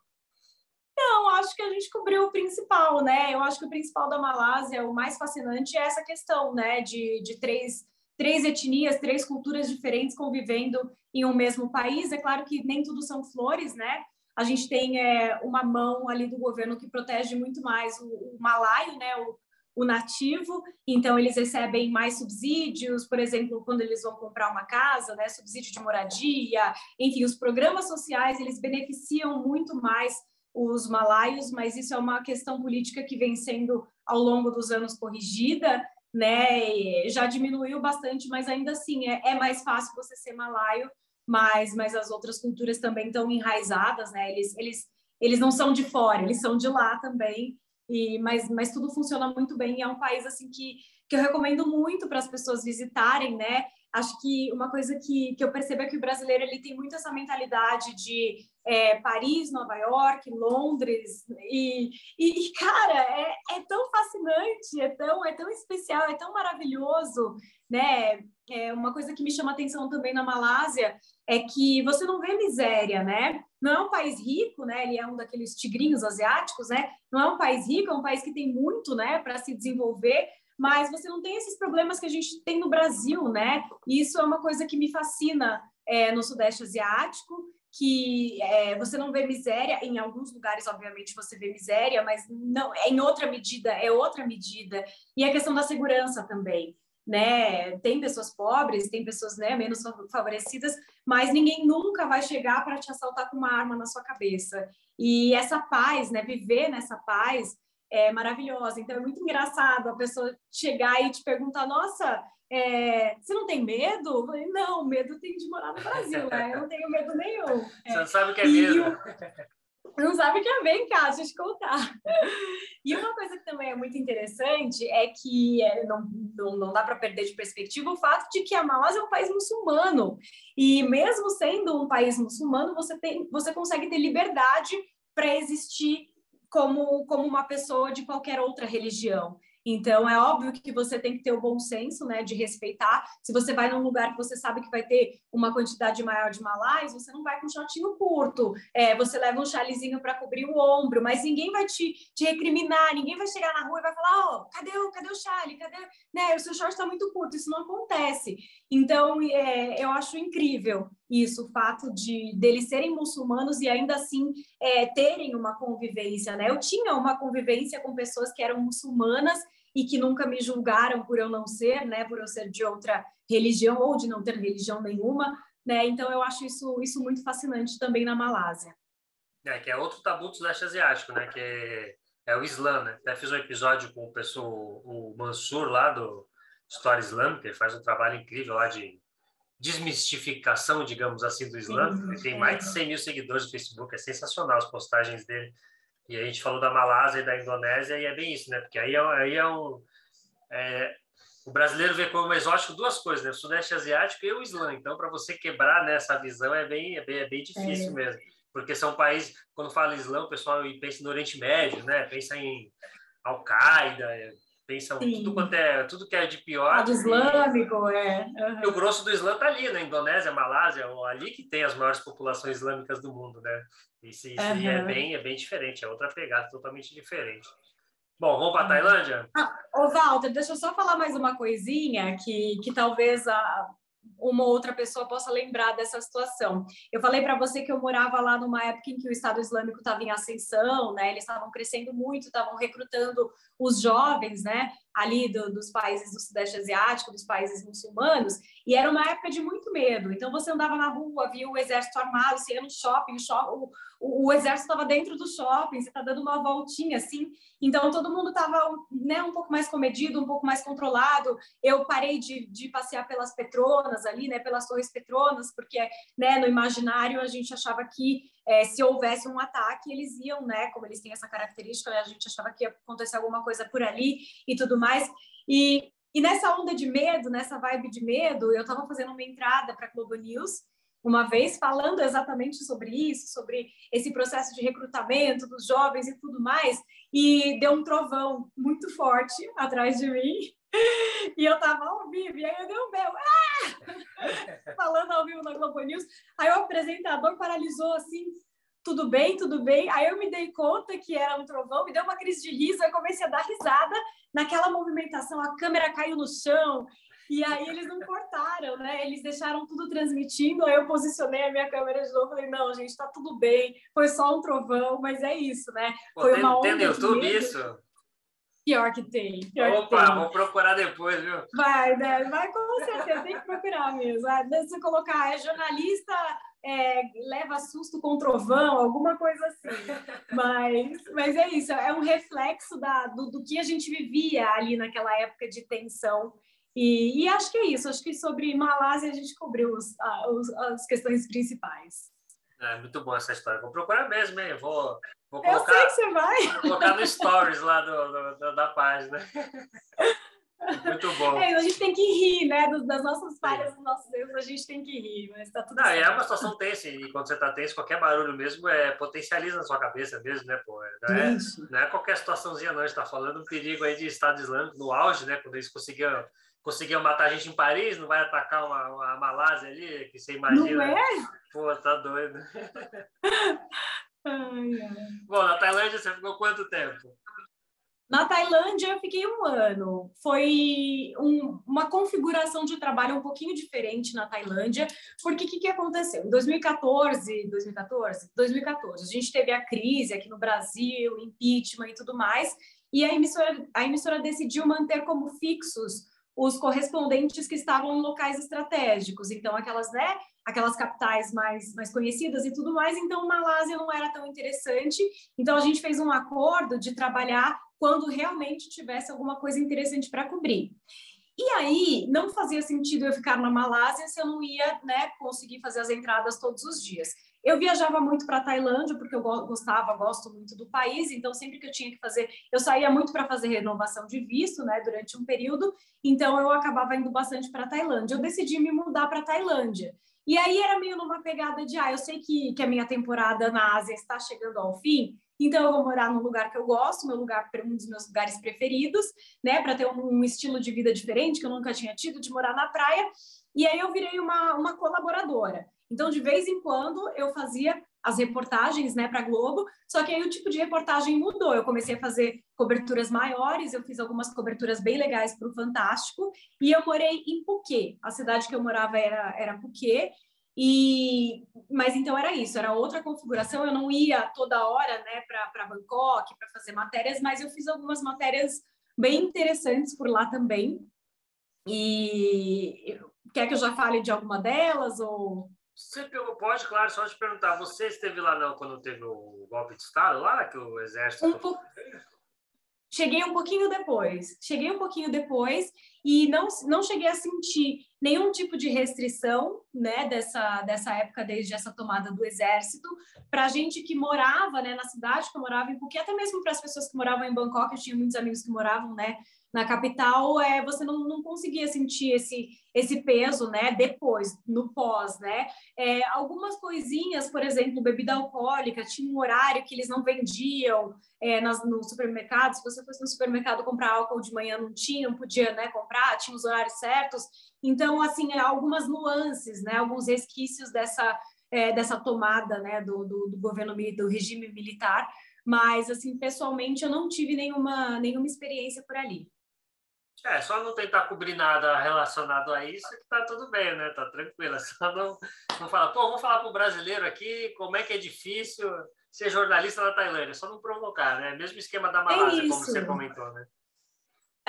Não, acho que a gente cobriu o principal, né? Eu acho que o principal da Malásia, o mais fascinante é essa questão, né, de, de três, três etnias, três culturas diferentes convivendo em um mesmo país. É claro que nem tudo são flores, né? A gente tem é, uma mão ali do governo que protege muito mais o, o malaio, né? O, o nativo, então eles recebem mais subsídios, por exemplo, quando eles vão comprar uma casa, né, subsídio de moradia, enfim, os programas sociais, eles beneficiam muito mais os malaios, mas isso é uma questão política que vem sendo ao longo dos anos corrigida, né, já diminuiu bastante, mas ainda assim é, é mais fácil você ser malaio, mas, mas as outras culturas também estão enraizadas, né, eles, eles, eles não são de fora, eles são de lá também, e, mas, mas tudo funciona muito bem. É um país assim que, que eu recomendo muito para as pessoas visitarem, né? Acho que uma coisa que, que eu percebo é que o brasileiro ele tem muito essa mentalidade de é, Paris, Nova York, Londres e, e, cara é, é tão fascinante, é tão é tão especial, é tão maravilhoso, né? É uma coisa que me chama atenção também na Malásia é que você não vê miséria, né? Não é um país rico, né? Ele é um daqueles tigrinhos asiáticos, né? Não é um país rico, é um país que tem muito, né, para se desenvolver, mas você não tem esses problemas que a gente tem no Brasil, né? E isso é uma coisa que me fascina é, no Sudeste Asiático, que é, você não vê miséria em alguns lugares, obviamente você vê miséria, mas não é em outra medida, é outra medida. E a questão da segurança também né? Tem pessoas pobres, tem pessoas né, menos favorecidas, mas ninguém nunca vai chegar para te assaltar com uma arma na sua cabeça. E essa paz, né? Viver nessa paz é maravilhosa. Então é muito engraçado a pessoa chegar e te perguntar: Nossa, é, você não tem medo? Eu falei, não, medo tem de morar no Brasil, né? Eu não tenho medo nenhum. Você não sabe o que é medo. não sabe o que é vem cá, deixa eu te contar. E uma coisa que também é muito interessante é que é, não, não, não dá para perder de perspectiva o fato de que a Malásia é um país muçulmano. E mesmo sendo um país muçulmano, você, tem, você consegue ter liberdade para existir como, como uma pessoa de qualquer outra religião. Então, é óbvio que você tem que ter o bom senso, né, de respeitar. Se você vai num lugar que você sabe que vai ter uma quantidade maior de malais, você não vai com shortinho curto. É, você leva um chalezinho para cobrir o ombro, mas ninguém vai te, te recriminar, ninguém vai chegar na rua e vai falar: Ó, oh, cadê, o, cadê o chale? Cadê? Né, o seu short está muito curto. Isso não acontece. Então, é, eu acho incrível isso, o fato de deles serem muçulmanos e ainda assim é, terem uma convivência, né? Eu tinha uma convivência com pessoas que eram muçulmanas e que nunca me julgaram por eu não ser, né, por eu ser de outra religião ou de não ter religião nenhuma, né? Então eu acho isso isso muito fascinante também na Malásia. É, que é outro tabu do leste asiático, né, que é, é o Islã, né? Até fiz um episódio com o pessoal, o Mansur lá do História Islâmica, ele faz um trabalho incrível lá de desmistificação, digamos assim, do Islã. Ele tem mais de 100 mil seguidores no Facebook, é sensacional as postagens dele. E a gente falou da Malásia e da Indonésia, e é bem isso, né? Porque aí é, aí é um. É, o brasileiro vê como exótico duas coisas, né? O Sudeste Asiático e o Islã. Então, para você quebrar né, essa visão é bem, é bem, é bem difícil é. mesmo. Porque são países, quando fala Islã, o pessoal pensa no Oriente Médio, né? Pensa em Al-Qaeda, pensam Sim. tudo quanto é tudo que é de pior. do islâmico, é. Uhum. E o grosso do Islã tá ali, na Indonésia, Malásia, ali que tem as maiores populações islâmicas do mundo, né? Isso, isso uhum. é bem é bem diferente, é outra pegada totalmente diferente. Bom, vamos para a Tailândia? Ah, ô, Walter, deixa eu só falar mais uma coisinha que, que talvez a, uma outra pessoa possa lembrar dessa situação. Eu falei para você que eu morava lá numa época em que o Estado Islâmico estava em ascensão, né? Eles estavam crescendo muito, estavam recrutando os jovens, né? Ali do, dos países do Sudeste Asiático, dos países muçulmanos, e era uma época de muito medo. Então você andava na rua, via o exército armado, você ia no shopping, o, shopping, o, o exército estava dentro do shopping, você está dando uma voltinha assim. Então todo mundo estava né, um pouco mais comedido, um pouco mais controlado. Eu parei de, de passear pelas Petronas ali, né? Pelas Torres Petronas, porque né, no imaginário a gente achava que é, se houvesse um ataque, eles iam, né? Como eles têm essa característica, né, a gente achava que ia acontecer alguma coisa por ali e tudo mais. E, e nessa onda de medo, nessa vibe de medo, eu estava fazendo uma entrada para a Globo News uma vez falando exatamente sobre isso, sobre esse processo de recrutamento dos jovens e tudo mais, e deu um trovão muito forte atrás de mim. E eu tava ao vivo, e aí eu dei um belo, ah! falando ao vivo na Globo News. Aí o apresentador paralisou assim, tudo bem, tudo bem. Aí eu me dei conta que era um trovão, me deu uma crise de riso, aí comecei a dar risada. Naquela movimentação, a câmera caiu no chão, e aí eles não cortaram, né? Eles deixaram tudo transmitindo, aí eu posicionei a minha câmera de novo, falei, não, gente, tá tudo bem, foi só um trovão, mas é isso, né? Pô, foi tem, uma onda tem no YouTube isso? Pior que tem. Pior Opa, que tem. vou procurar depois, viu? Vai, né? Vai com certeza, tem que procurar mesmo. Ah, você colocar, é jornalista é, leva susto com trovão, alguma coisa assim. Mas, mas é isso, é um reflexo da, do, do que a gente vivia ali naquela época de tensão. E, e acho que é isso, acho que sobre Malásia a gente cobriu os, os, as questões principais. É muito boa essa história. Vou procurar mesmo, hein? Vou, vou colocar, Eu sei que você vai. Vou colocar no stories lá do, do, da página. Muito bom. É, a gente tem que rir, né? Das nossas falhas, dos nossos erros, a gente tem que rir, mas tá tudo Não, certo. é uma situação tensa, e quando você tá tenso, qualquer barulho mesmo é, potencializa na sua cabeça mesmo, né, pô? Não é, não é qualquer situaçãozinha, não. A gente tá falando um perigo aí de Estado Islâmico no auge, né? Quando eles conseguiam conseguiu matar a gente em Paris, não vai atacar uma, uma Malásia ali, que você imagina. Não é? Pô, tá doido. Ai, ai. Bom, na Tailândia você ficou quanto tempo? Na Tailândia eu fiquei um ano. Foi um, uma configuração de trabalho um pouquinho diferente na Tailândia, porque o que, que aconteceu? Em 2014, 2014, 2014, a gente teve a crise aqui no Brasil, impeachment e tudo mais, e a emissora, a emissora decidiu manter como fixos os correspondentes que estavam em locais estratégicos, então aquelas, né, aquelas capitais mais, mais conhecidas e tudo mais, então Malásia não era tão interessante, então a gente fez um acordo de trabalhar quando realmente tivesse alguma coisa interessante para cobrir. E aí, não fazia sentido eu ficar na Malásia se eu não ia né, conseguir fazer as entradas todos os dias. Eu viajava muito para a Tailândia, porque eu gostava, gosto muito do país, então sempre que eu tinha que fazer, eu saía muito para fazer renovação de visto, né, durante um período, então eu acabava indo bastante para a Tailândia. Eu decidi me mudar para a Tailândia. E aí era meio numa pegada de, ah, eu sei que, que a minha temporada na Ásia está chegando ao fim, então eu vou morar num lugar que eu gosto, meu lugar, um dos meus lugares preferidos, né, para ter um, um estilo de vida diferente que eu nunca tinha tido, de morar na praia. E aí eu virei uma, uma colaboradora. Então, de vez em quando, eu fazia as reportagens né, para a Globo, só que aí o tipo de reportagem mudou. Eu comecei a fazer coberturas maiores, eu fiz algumas coberturas bem legais para o Fantástico, e eu morei em Phuket. A cidade que eu morava era, era Phuket, e, mas então era isso, era outra configuração. Eu não ia toda hora né, para Bangkok para fazer matérias, mas eu fiz algumas matérias bem interessantes por lá também. E quer que eu já fale de alguma delas? Ou... Você pode, claro, só te perguntar. Você esteve lá não quando teve o golpe de Estado lá, que o exército. Um po... Cheguei um pouquinho depois. Cheguei um pouquinho depois e não, não cheguei a sentir nenhum tipo de restrição né, dessa, dessa época, desde essa tomada do exército, para a gente que morava né, na cidade, que eu morava em Phuket, até mesmo para as pessoas que moravam em Bangkok, eu tinha muitos amigos que moravam né, na capital, é, você não, não conseguia sentir esse, esse peso, né, depois, no pós, né, é, algumas coisinhas, por exemplo, bebida alcoólica, tinha um horário que eles não vendiam é, nas, no supermercado, se você fosse no supermercado comprar álcool de manhã, não tinha, não podia, né, comprar, tinha os horários certos, então, assim, algumas nuances, né, alguns resquícios dessa, é, dessa tomada, né, do, do, do governo, do regime militar, Mas, assim, pessoalmente, eu não tive nenhuma, nenhuma experiência por ali. É, só não tentar cobrir nada relacionado a isso que tá tudo bem, né? Tá tranquilo. É só não, não falar, pô, vamos falar pro brasileiro aqui como é que é difícil ser jornalista na Tailândia. Só não provocar, né? Mesmo esquema da Malásia, é como você comentou, né?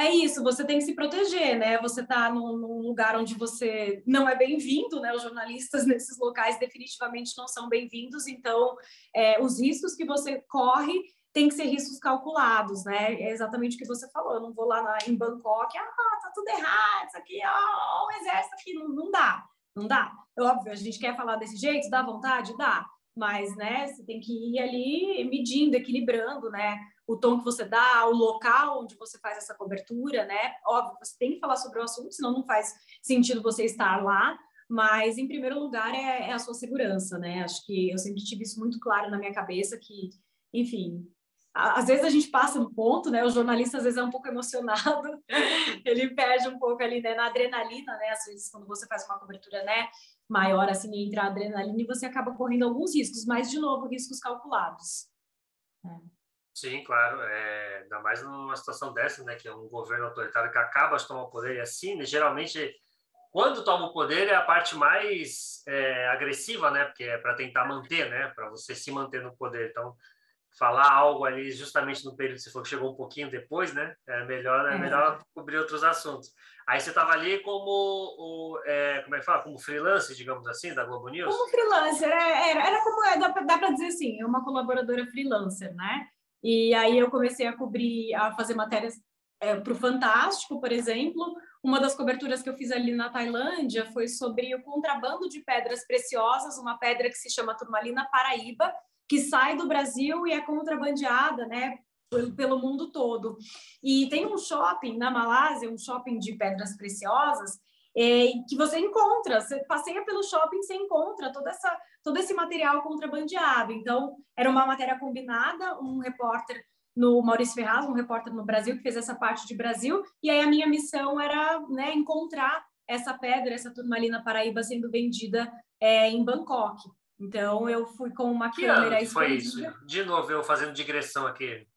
É isso, você tem que se proteger, né? Você está num, num, lugar onde você não é bem-vindo, né? Os jornalistas nesses locais definitivamente não são bem-vindos, então é, os riscos que você corre tem que ser riscos calculados, né? É exatamente o que você falou. Eu não vou lá na, em Bangkok, ah, tá tudo errado, isso aqui, ó, o exército aqui, não, não dá, não dá. É óbvio, a gente quer falar desse jeito, dá vontade? Dá. Mas, né, você tem que ir ali medindo, equilibrando, né? O tom que você dá, o local onde você faz essa cobertura, né? Óbvio, você tem que falar sobre o assunto, senão não faz sentido você estar lá. Mas, em primeiro lugar, é, é a sua segurança, né? Acho que eu sempre tive isso muito claro na minha cabeça que, enfim, às vezes a gente passa um ponto, né? O jornalista às vezes é um pouco emocionado, ele perde um pouco ali né, na adrenalina, né? Às vezes quando você faz uma cobertura, né, maior assim entre a adrenalina e você acaba correndo alguns riscos, mas de novo riscos calculados. É. Sim, claro. É, ainda mais numa situação dessa, né? Que é um governo autoritário que acaba de tomar o poder e assim, né, geralmente quando toma o poder é a parte mais é, agressiva, né? Porque é para tentar manter, né? Para você se manter no poder. Então falar algo ali justamente no período que você falou que chegou um pouquinho depois, né? É melhor, é, é. melhor cobrir outros assuntos. Aí você estava ali como o, é, como é que fala? Como freelancer, digamos assim, da Globo News? Como freelancer, é, era, era como, é, dá, dá para dizer assim, uma colaboradora freelancer, né? E aí eu comecei a cobrir, a fazer matérias é, para o Fantástico, por exemplo. Uma das coberturas que eu fiz ali na Tailândia foi sobre o contrabando de pedras preciosas, uma pedra que se chama turmalina paraíba, que sai do Brasil e é contrabandeada, né, pelo mundo todo. E tem um shopping na Malásia, um shopping de pedras preciosas, é, que você encontra, você passeia pelo shopping, você encontra toda essa, todo esse material contrabandeado. Então, era uma matéria combinada, um repórter no Maurício Ferraz, um repórter no Brasil que fez essa parte de Brasil, e aí a minha missão era né, encontrar essa pedra, essa turmalina paraíba sendo vendida é, em Bangkok. Então eu fui com uma que câmera ano foi isso? De novo, eu fazendo digressão aqui.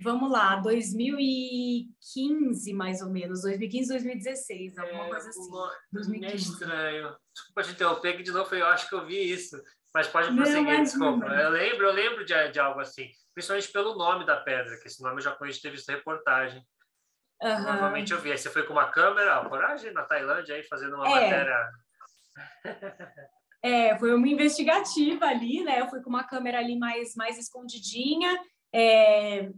Vamos lá, 2015 mais ou menos, 2015, 2016, alguma é, coisa assim. Uma... 2015. É estranho. Desculpa te interromper, que de novo eu acho que eu vi isso. Mas pode prosseguir, não, desculpa. Eu lembro, eu lembro de, de algo assim, principalmente pelo nome da pedra, que esse nome eu já conheço, ter visto reportagem. Uhum. Normalmente eu vi. Aí você foi com uma câmera, ó, coragem na Tailândia aí fazendo uma é. matéria. É, foi uma investigativa ali, né? Eu fui com uma câmera ali mais, mais escondidinha, é,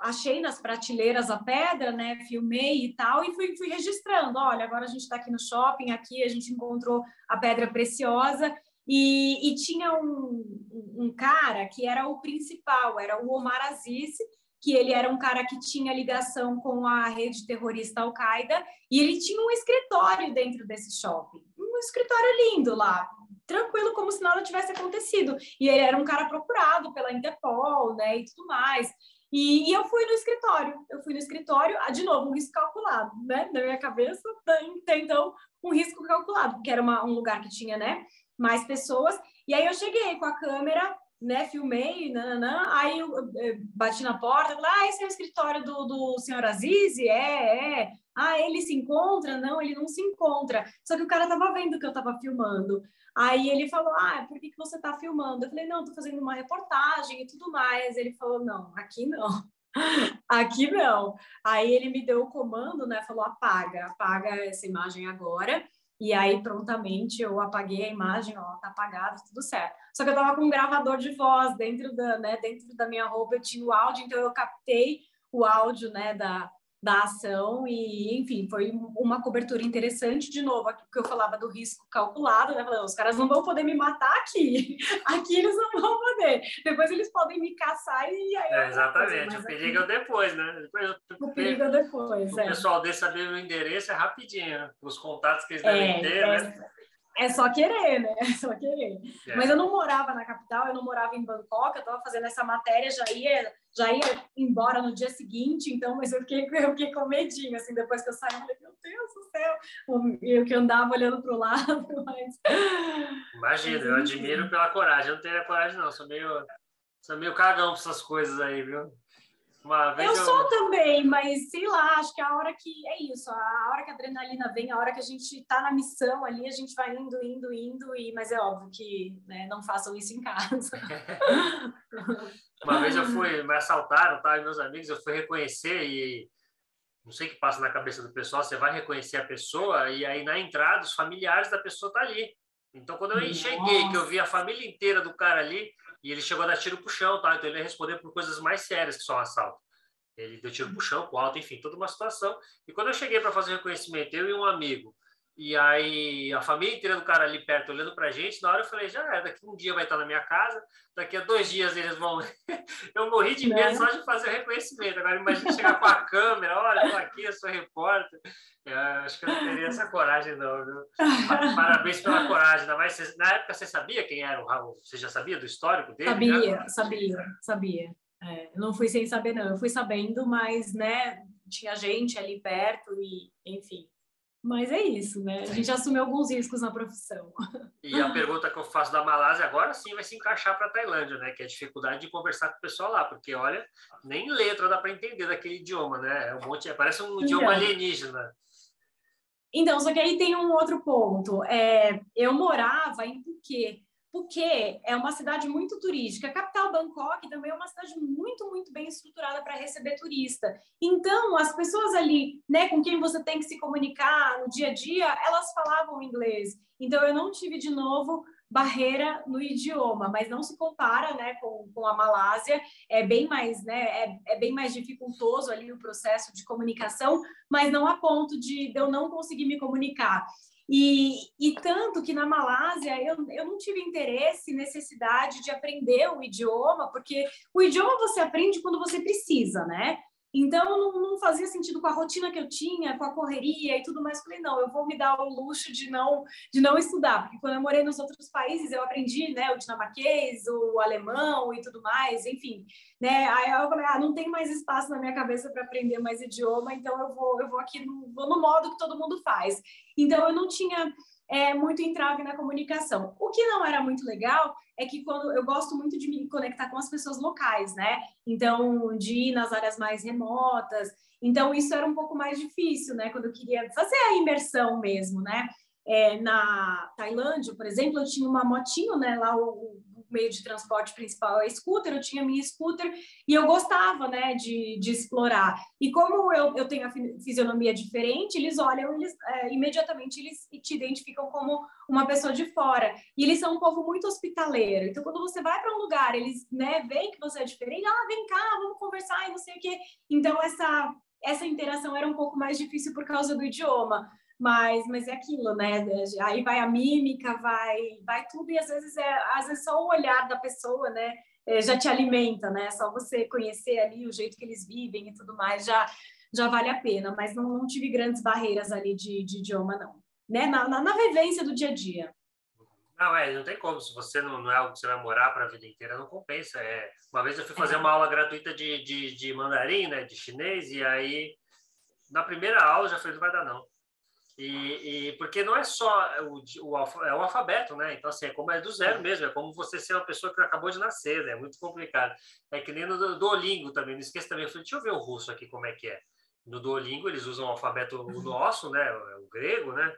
achei nas prateleiras a pedra, né? Filmei e tal, e fui, fui registrando. Olha, agora a gente está aqui no shopping, aqui a gente encontrou a pedra preciosa. E, e tinha um, um, cara que era o principal, era o Omar Aziz, que ele era um cara que tinha ligação com a rede terrorista Al-Qaeda, e ele tinha um escritório dentro desse shopping escritório lindo lá, tranquilo, como se nada tivesse acontecido. E ele era um cara procurado pela Interpol, né, e tudo mais. E, e, eu fui no escritório, eu fui no escritório, ah, de novo, um risco calculado, né, na minha cabeça, então, um risco calculado, porque era uma, um lugar que tinha, né, mais pessoas, e aí eu cheguei com a câmera, né, filmei, nananã, aí eu, eu bati na porta, falei, ah, esse é o escritório do, do senhor Aziz? É, é. Ah, ele se encontra? Não, ele não se encontra. Só que o cara tava vendo que eu tava filmando. Aí ele falou, ah, por que, que você tá filmando? Eu falei, não, tô fazendo uma reportagem e tudo mais. Ele falou, não, aqui não. Aqui não. Aí ele me deu o comando, né? Falou: apaga, apaga essa imagem agora. E aí, prontamente, eu apaguei a imagem, ó, tá apagado, tudo certo. Só que eu tava com um gravador de voz dentro da, né, dentro da minha roupa, eu tinha o áudio, então eu captei o áudio, né, da, da ação e, enfim, foi uma cobertura interessante. De novo, aqui que eu falava do risco calculado, né? Falando, os caras não vão poder me matar aqui, aqui eles não vão poder. Depois eles podem me caçar e aí. É, exatamente, o perigo é depois, né? Depois, o perigo é depois. O é. pessoal desse saber o endereço é rapidinho, os contatos que eles devem é, ter, né? É, só querer, né? É só querer. É. Mas eu não morava na capital, eu não morava em Bangkok, eu estava fazendo essa matéria, já ia, já ia embora no dia seguinte, então, mas eu fiquei, eu fiquei com medinho, assim, depois que eu saí, eu falei, meu Deus do céu, eu que andava olhando para o lado, mas... Imagina, eu admiro pela coragem, eu não teria coragem não, sou meio... É meio cagão pra essas coisas aí, viu? Eu, eu sou também, mas sei lá, acho que a hora que é isso, a hora que a adrenalina vem, a hora que a gente tá na missão ali, a gente vai indo, indo, indo, e mas é óbvio que né, não façam isso em casa. Uma vez eu fui, me assaltaram, tá? E meus amigos, eu fui reconhecer e não sei o que passa na cabeça do pessoal, você vai reconhecer a pessoa e aí na entrada os familiares da pessoa tá ali. Então quando eu cheguei, que eu vi a família inteira do cara ali, e ele chegou a dar tiro pro chão, tá? Então ele ia responder por coisas mais sérias que só um assalto. Ele deu tiro pro chão, pro alto, enfim, toda uma situação. E quando eu cheguei para fazer reconhecimento, eu e um amigo, e aí a família inteira do cara ali perto olhando pra gente, na hora eu falei, já é, daqui um dia vai estar na minha casa, daqui a dois dias eles vão. eu morri de medo só de fazer o reconhecimento. Agora imagina chegar com a câmera, olha, eu aqui, eu sou repórter. Eu acho que eu não teria essa coragem, não, viu? Parabéns pela coragem. Mas na época você sabia quem era o Raul? Você já sabia do histórico dele? Sabia, já? sabia, sabia. É, não fui sem saber, não. Eu fui sabendo, mas, né, tinha gente ali perto e, enfim. Mas é isso, né? A gente assume alguns riscos na profissão. E a pergunta que eu faço da Malásia agora sim vai se encaixar para a Tailândia, né? Que é a dificuldade de conversar com o pessoal lá, porque olha, nem letra dá para entender daquele idioma, né? É um monte, é, parece um idioma então, alienígena. Então, só que aí tem um outro ponto. É, eu morava em Phuket, porque é uma cidade muito turística. A capital Bangkok também é uma cidade muito, muito bem estruturada para receber turista. Então, as pessoas ali, né, com quem você tem que se comunicar no dia a dia, elas falavam inglês. Então, eu não tive de novo barreira no idioma, mas não se compara, né, com, com a Malásia. É bem mais, né, é, é bem mais dificultoso ali o processo de comunicação, mas não a ponto de, eu não conseguir me comunicar. E, e tanto que na Malásia eu, eu não tive interesse, necessidade de aprender o idioma, porque o idioma você aprende quando você precisa, né? Então, não, fazia sentido com a rotina que eu tinha, com a correria e tudo mais. Falei, não, eu vou me dar o luxo de não, de não estudar, porque quando eu morei nos outros países, eu aprendi, né, o dinamarquês, o alemão e tudo mais, enfim, né? Aí eu falei, ah, não tem mais espaço na minha cabeça para aprender mais idioma, então eu vou, eu vou aqui no, vou no modo que todo mundo faz. Então, eu não tinha é, muito entrave na comunicação. O que não era muito legal é que quando eu gosto muito de me conectar com as pessoas locais, né? Então, de ir nas áreas mais remotas. Então, isso era um pouco mais difícil, né? Quando eu queria fazer a imersão mesmo, né? É, na Tailândia, por exemplo, eu tinha uma motinho, né? Lá o, meio de transporte principal é scooter, eu tinha minha scooter e eu gostava, né, de, de explorar. E como eu, eu tenho a fisionomia diferente, eles olham, eles é, imediatamente eles te identificam como uma pessoa de fora. E eles são um povo muito hospitaleiro. Então, quando você vai para um lugar, eles, né, veem que você é diferente, ah, vem cá, vamos conversar e não sei o quê. Então, essa essa interação era um pouco mais difícil por causa do idioma mas, mas é aquilo, né? Aí vai a mímica, vai, vai tudo, e às vezes é às vezes só o olhar da pessoa, né? É, já te alimenta, né? Só você conhecer ali o jeito que eles vivem e tudo mais, já, já vale a pena, mas não, não tive grandes barreiras ali de, de idioma, não. Né? Na, na, na, vivência do dia a dia. Não, é, não tem como. Se você não, não é algo que você vai morar para a vida inteira, não compensa. É, uma vez eu fui fazer é. uma aula gratuita de, de, de mandarim, né, de chinês, e aí na primeira aula já falei, não vai dar não. E, e, porque não é só o, o, é o alfabeto, né? Então, assim, é como é do zero mesmo, é como você ser uma pessoa que acabou de nascer, né? É muito complicado. É que nem no Duolingo também, não esqueça também, eu falei, deixa eu ver o russo aqui como é que é. No Duolingo eles usam o alfabeto nosso, né? O, o grego, né?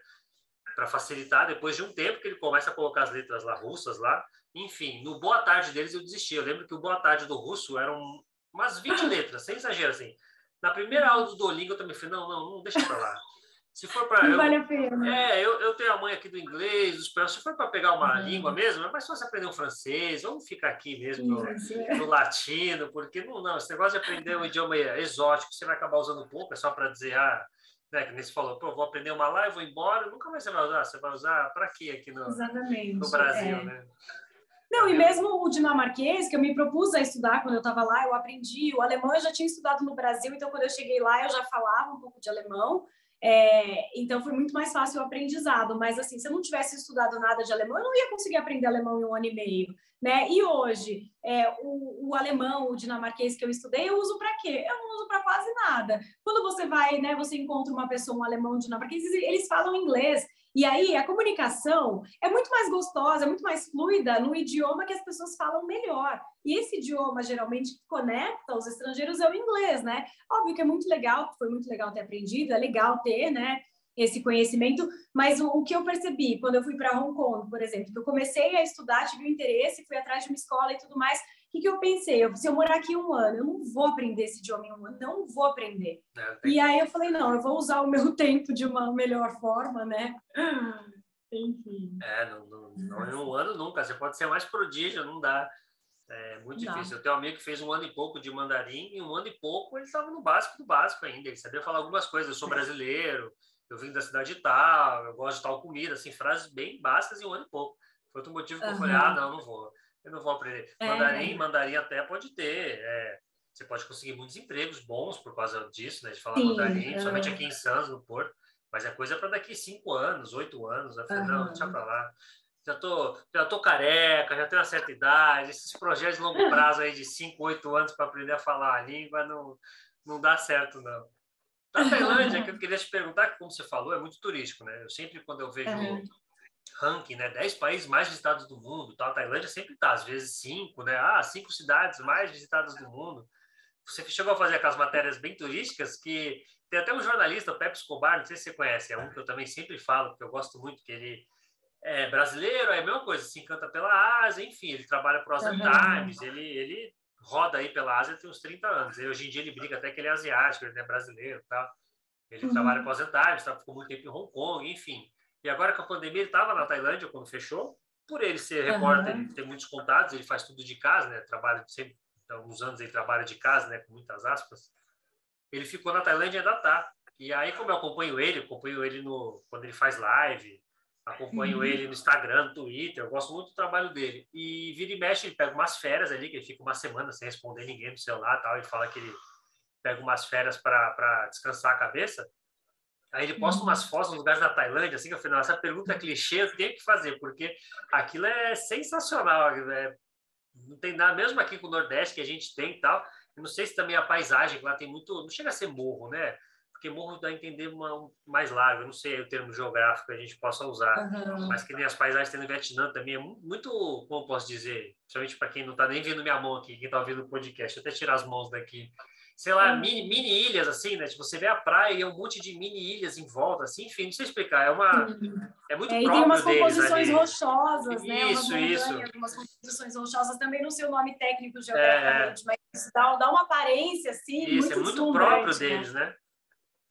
Para facilitar, depois de um tempo que ele começa a colocar as letras lá russas lá. Enfim, no boa tarde deles eu desisti. Eu lembro que o boa tarde do russo eram umas 20 letras, sem exagero, assim. Na primeira aula do Duolingo eu também falei, não, não, não deixa para lá. Se for para. Não vale a pena. É, eu, eu tenho a mãe aqui do inglês, do espanhol. Se for para pegar uma uhum. língua mesmo, é mais fácil aprender um francês. Vamos ficar aqui mesmo no, é. no, latino, porque não, não, esse negócio de aprender um idioma exótico, você vai acabar usando pouco, é só para dizer, ah, né, que nem você falou, pô, vou aprender uma lá e vou embora, nunca mais você vai usar. Você vai usar para quê aqui no, no Brasil, é. né? Não, e mesmo o dinamarquês, que eu me propus a estudar quando eu estava lá, eu aprendi. O alemão eu já tinha estudado no Brasil, então quando eu cheguei lá eu já falava um pouco de alemão. É, então foi muito mais fácil o aprendizado, mas assim, se eu não tivesse estudado nada de alemão, eu não ia conseguir aprender alemão em um ano e meio, né? E hoje, é, o, o, alemão, o dinamarquês que eu estudei, eu uso para quê? Eu não uso para quase nada. Quando você vai, né, você encontra uma pessoa, um alemão, um dinamarquês, eles falam inglês. E aí a comunicação é muito mais gostosa, é muito mais fluida no idioma que as pessoas falam melhor. E esse idioma geralmente que conecta os estrangeiros é o inglês, né? Óbvio que é muito legal, foi muito legal ter aprendido, é legal ter, né? esse conhecimento, mas o, o, que eu percebi quando eu fui para Hong Kong, por exemplo, que eu comecei a estudar, tive um interesse, fui atrás de uma escola e tudo mais, que, que eu pensei? Eu, se eu morar aqui um ano, eu não vou aprender esse idioma em um ano, não vou aprender. É, e aí eu falei, não, eu vou usar o meu tempo de uma melhor forma, né? Enfim. É, não, não, não em um ano nunca, você pode ser mais prodígio, não dá. É muito difícil. Eu tenho um amigo que fez um ano e pouco de mandarim, e um ano e pouco ele estava no básico do básico ainda. Ele sabia falar algumas coisas. Eu sou brasileiro, eu vim da cidade tal, eu gosto de tal comida, assim, frases bem básicas em um ano e pouco. Foi outro motivo que uhum. eu falei, ah, não, não vou, eu não vou aprender. É. Mandarim, mandarim até pode ter, é, você pode conseguir muitos empregos bons por causa disso, né, de falar Sim, mandarim, principalmente aqui em Santos, no Porto, mas é coisa para daqui cinco anos, oito anos. Eu falei, uhum. não, deixa para lá. Já tô, já tô careca, já tenho uma certa idade, esses projetos de longo prazo aí de cinco, oito anos para aprender a falar a língua não, não dá certo, não. Da Tailândia, que eu queria te perguntar, como você falou, é muito turístico, né? Eu sempre, quando eu vejo uhum. Ranking, né? 10 países mais visitados do mundo, tal, a Tailândia sempre tá, às vezes cinco, né? Ah, cinco cidades mais visitadas do mundo. Você chegou a fazer aquelas matérias bem turísticas que tem até um jornalista, o Pepe Escobar, não sei se você conhece, é um que eu também sempre falo, porque eu gosto muito, que ele é brasileiro, é a mesma coisa, se encanta pela Ásia, enfim, ele trabalha para uhum. Times, ele, ele roda aí pela Ásia tem uns 30 anos. E hoje em dia ele briga até que ele é asiático, ele é brasileiro tá? Ele uhum. trabalha com os tá? ficou muito tempo em Hong Kong, enfim. E agora com a pandemia ele estava na Tailândia quando fechou. Por ele ser repórter, uhum. ele tem muitos contatos, ele faz tudo de casa, né? Trabalha sempre, há alguns anos ele trabalha de casa, né? Com muitas aspas. Ele ficou na Tailândia e ainda tá. E aí, como eu acompanho ele, acompanho ele no, quando ele faz live, Acompanho uhum. ele no Instagram, no Twitter, eu gosto muito do trabalho dele. E vira e mexe, ele pega umas férias ali, que ele fica uma semana sem responder ninguém no celular tal. Ele fala que ele pega umas férias para descansar a cabeça. Aí ele posta uhum. umas fotos nos lugares da Tailândia, assim, que eu falei, essa pergunta é clichê eu tenho que fazer, porque aquilo é sensacional. É, não tem nada, mesmo aqui com o Nordeste que a gente tem e tal. Eu não sei se também a paisagem lá tem muito. Não chega a ser morro, né? porque morro dá a entender uma, mais largo, eu não sei o termo geográfico que a gente possa usar, uhum. mas que nem as paisagens tem no Vietnã também, é muito, como posso dizer, principalmente para quem não está nem vendo minha mão aqui, quem está ouvindo o podcast, até tirar as mãos daqui, sei lá, mini, mini ilhas, assim, né? Tipo, você vê a praia e é um monte de mini ilhas em volta, assim, enfim, não sei explicar, é uma... É muito é, próprio tem umas composições rochosas, né? Isso, isso. Umas composições rochosas, também não sei o nome técnico geograficamente, é... mas dá, dá uma aparência, assim, Isso, muito é muito próprio deles, né? né?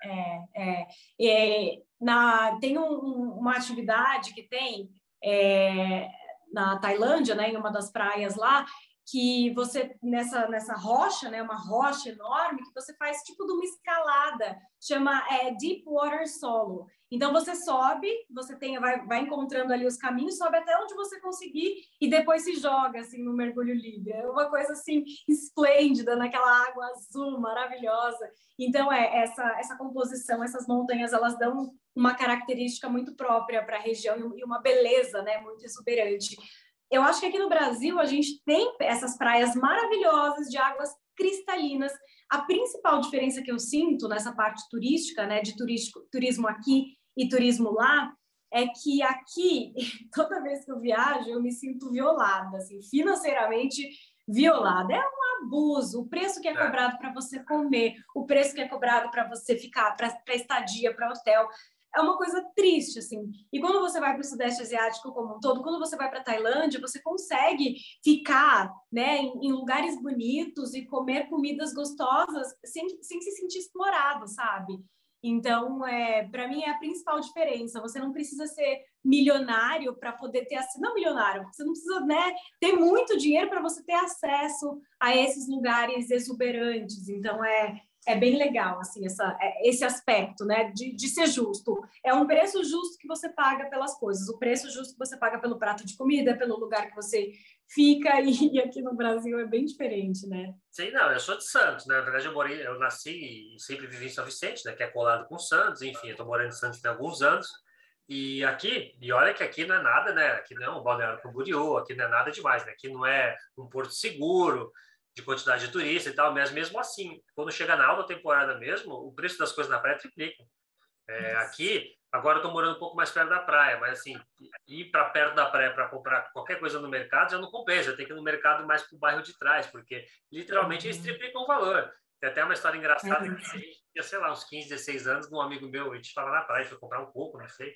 É, é, é, na, tem um, uma atividade que tem é, na Tailândia, né, em uma das praias lá, que você nessa nessa rocha, né, uma rocha enorme, que você faz tipo de uma escalada, chama é, deep water solo. Então você sobe, você tem vai, vai encontrando ali os caminhos, sobe até onde você conseguir e depois se joga assim no mergulho livre. É uma coisa assim esplêndida naquela água azul maravilhosa. Então é essa essa composição, essas montanhas, elas dão uma característica muito própria para a região e uma beleza, né, muito exuberante eu acho que aqui no Brasil a gente tem essas praias maravilhosas de águas cristalinas. A principal diferença que eu sinto nessa parte turística, né, de turismo aqui e turismo lá, é que aqui, toda vez que eu viajo, eu me sinto violada, assim, financeiramente violada. É um abuso. O preço que é, é. cobrado para você comer, o preço que é cobrado para você ficar, para estadia, para hotel é uma coisa triste, assim. E quando você vai para o Sudeste Asiático como um todo, quando você vai para Tailândia, você consegue ficar né, em, em, lugares bonitos e comer comidas gostosas sem, sem se sentir explorado, sabe? Então, é, para mim, é a principal diferença. Você não precisa ser milionário para poder ter acesso. Não milionário, você não precisa né, ter muito dinheiro para você ter acesso a esses lugares exuberantes. Então, é, é bem legal, assim, essa, é, esse aspecto, né, de, de ser justo. É um preço justo que você paga pelas coisas, o preço justo que você paga pelo prato de comida, pelo lugar que você fica, e, aqui no Brasil é bem diferente, né? Sim, não, eu sou de Santos, né? na verdade eu morei, eu nasci e sempre vivi em São Vicente, né, que é colado com Santos, enfim, eu tô morando em Santos tem alguns anos, e aqui, e olha que aqui não é nada, né, aqui não é um balneário Camboriú, aqui não é nada demais, né, aqui não é um porto seguro, de quantidade de turistas e tal, mas mesmo assim, quando chega na alta temporada mesmo, o preço das coisas na praia triplica. É, aqui, agora eu estou morando um pouco mais perto da praia, mas assim, ir para perto da praia para comprar qualquer coisa no mercado já não compensa, tenho que ir no mercado mais para o bairro de trás, porque literalmente eles uhum. triplicam o valor. Tem até uma história engraçada que a gente tinha, sei lá, uns 15, 16 anos, um amigo meu, a gente estava na praia, foi comprar um coco, não sei,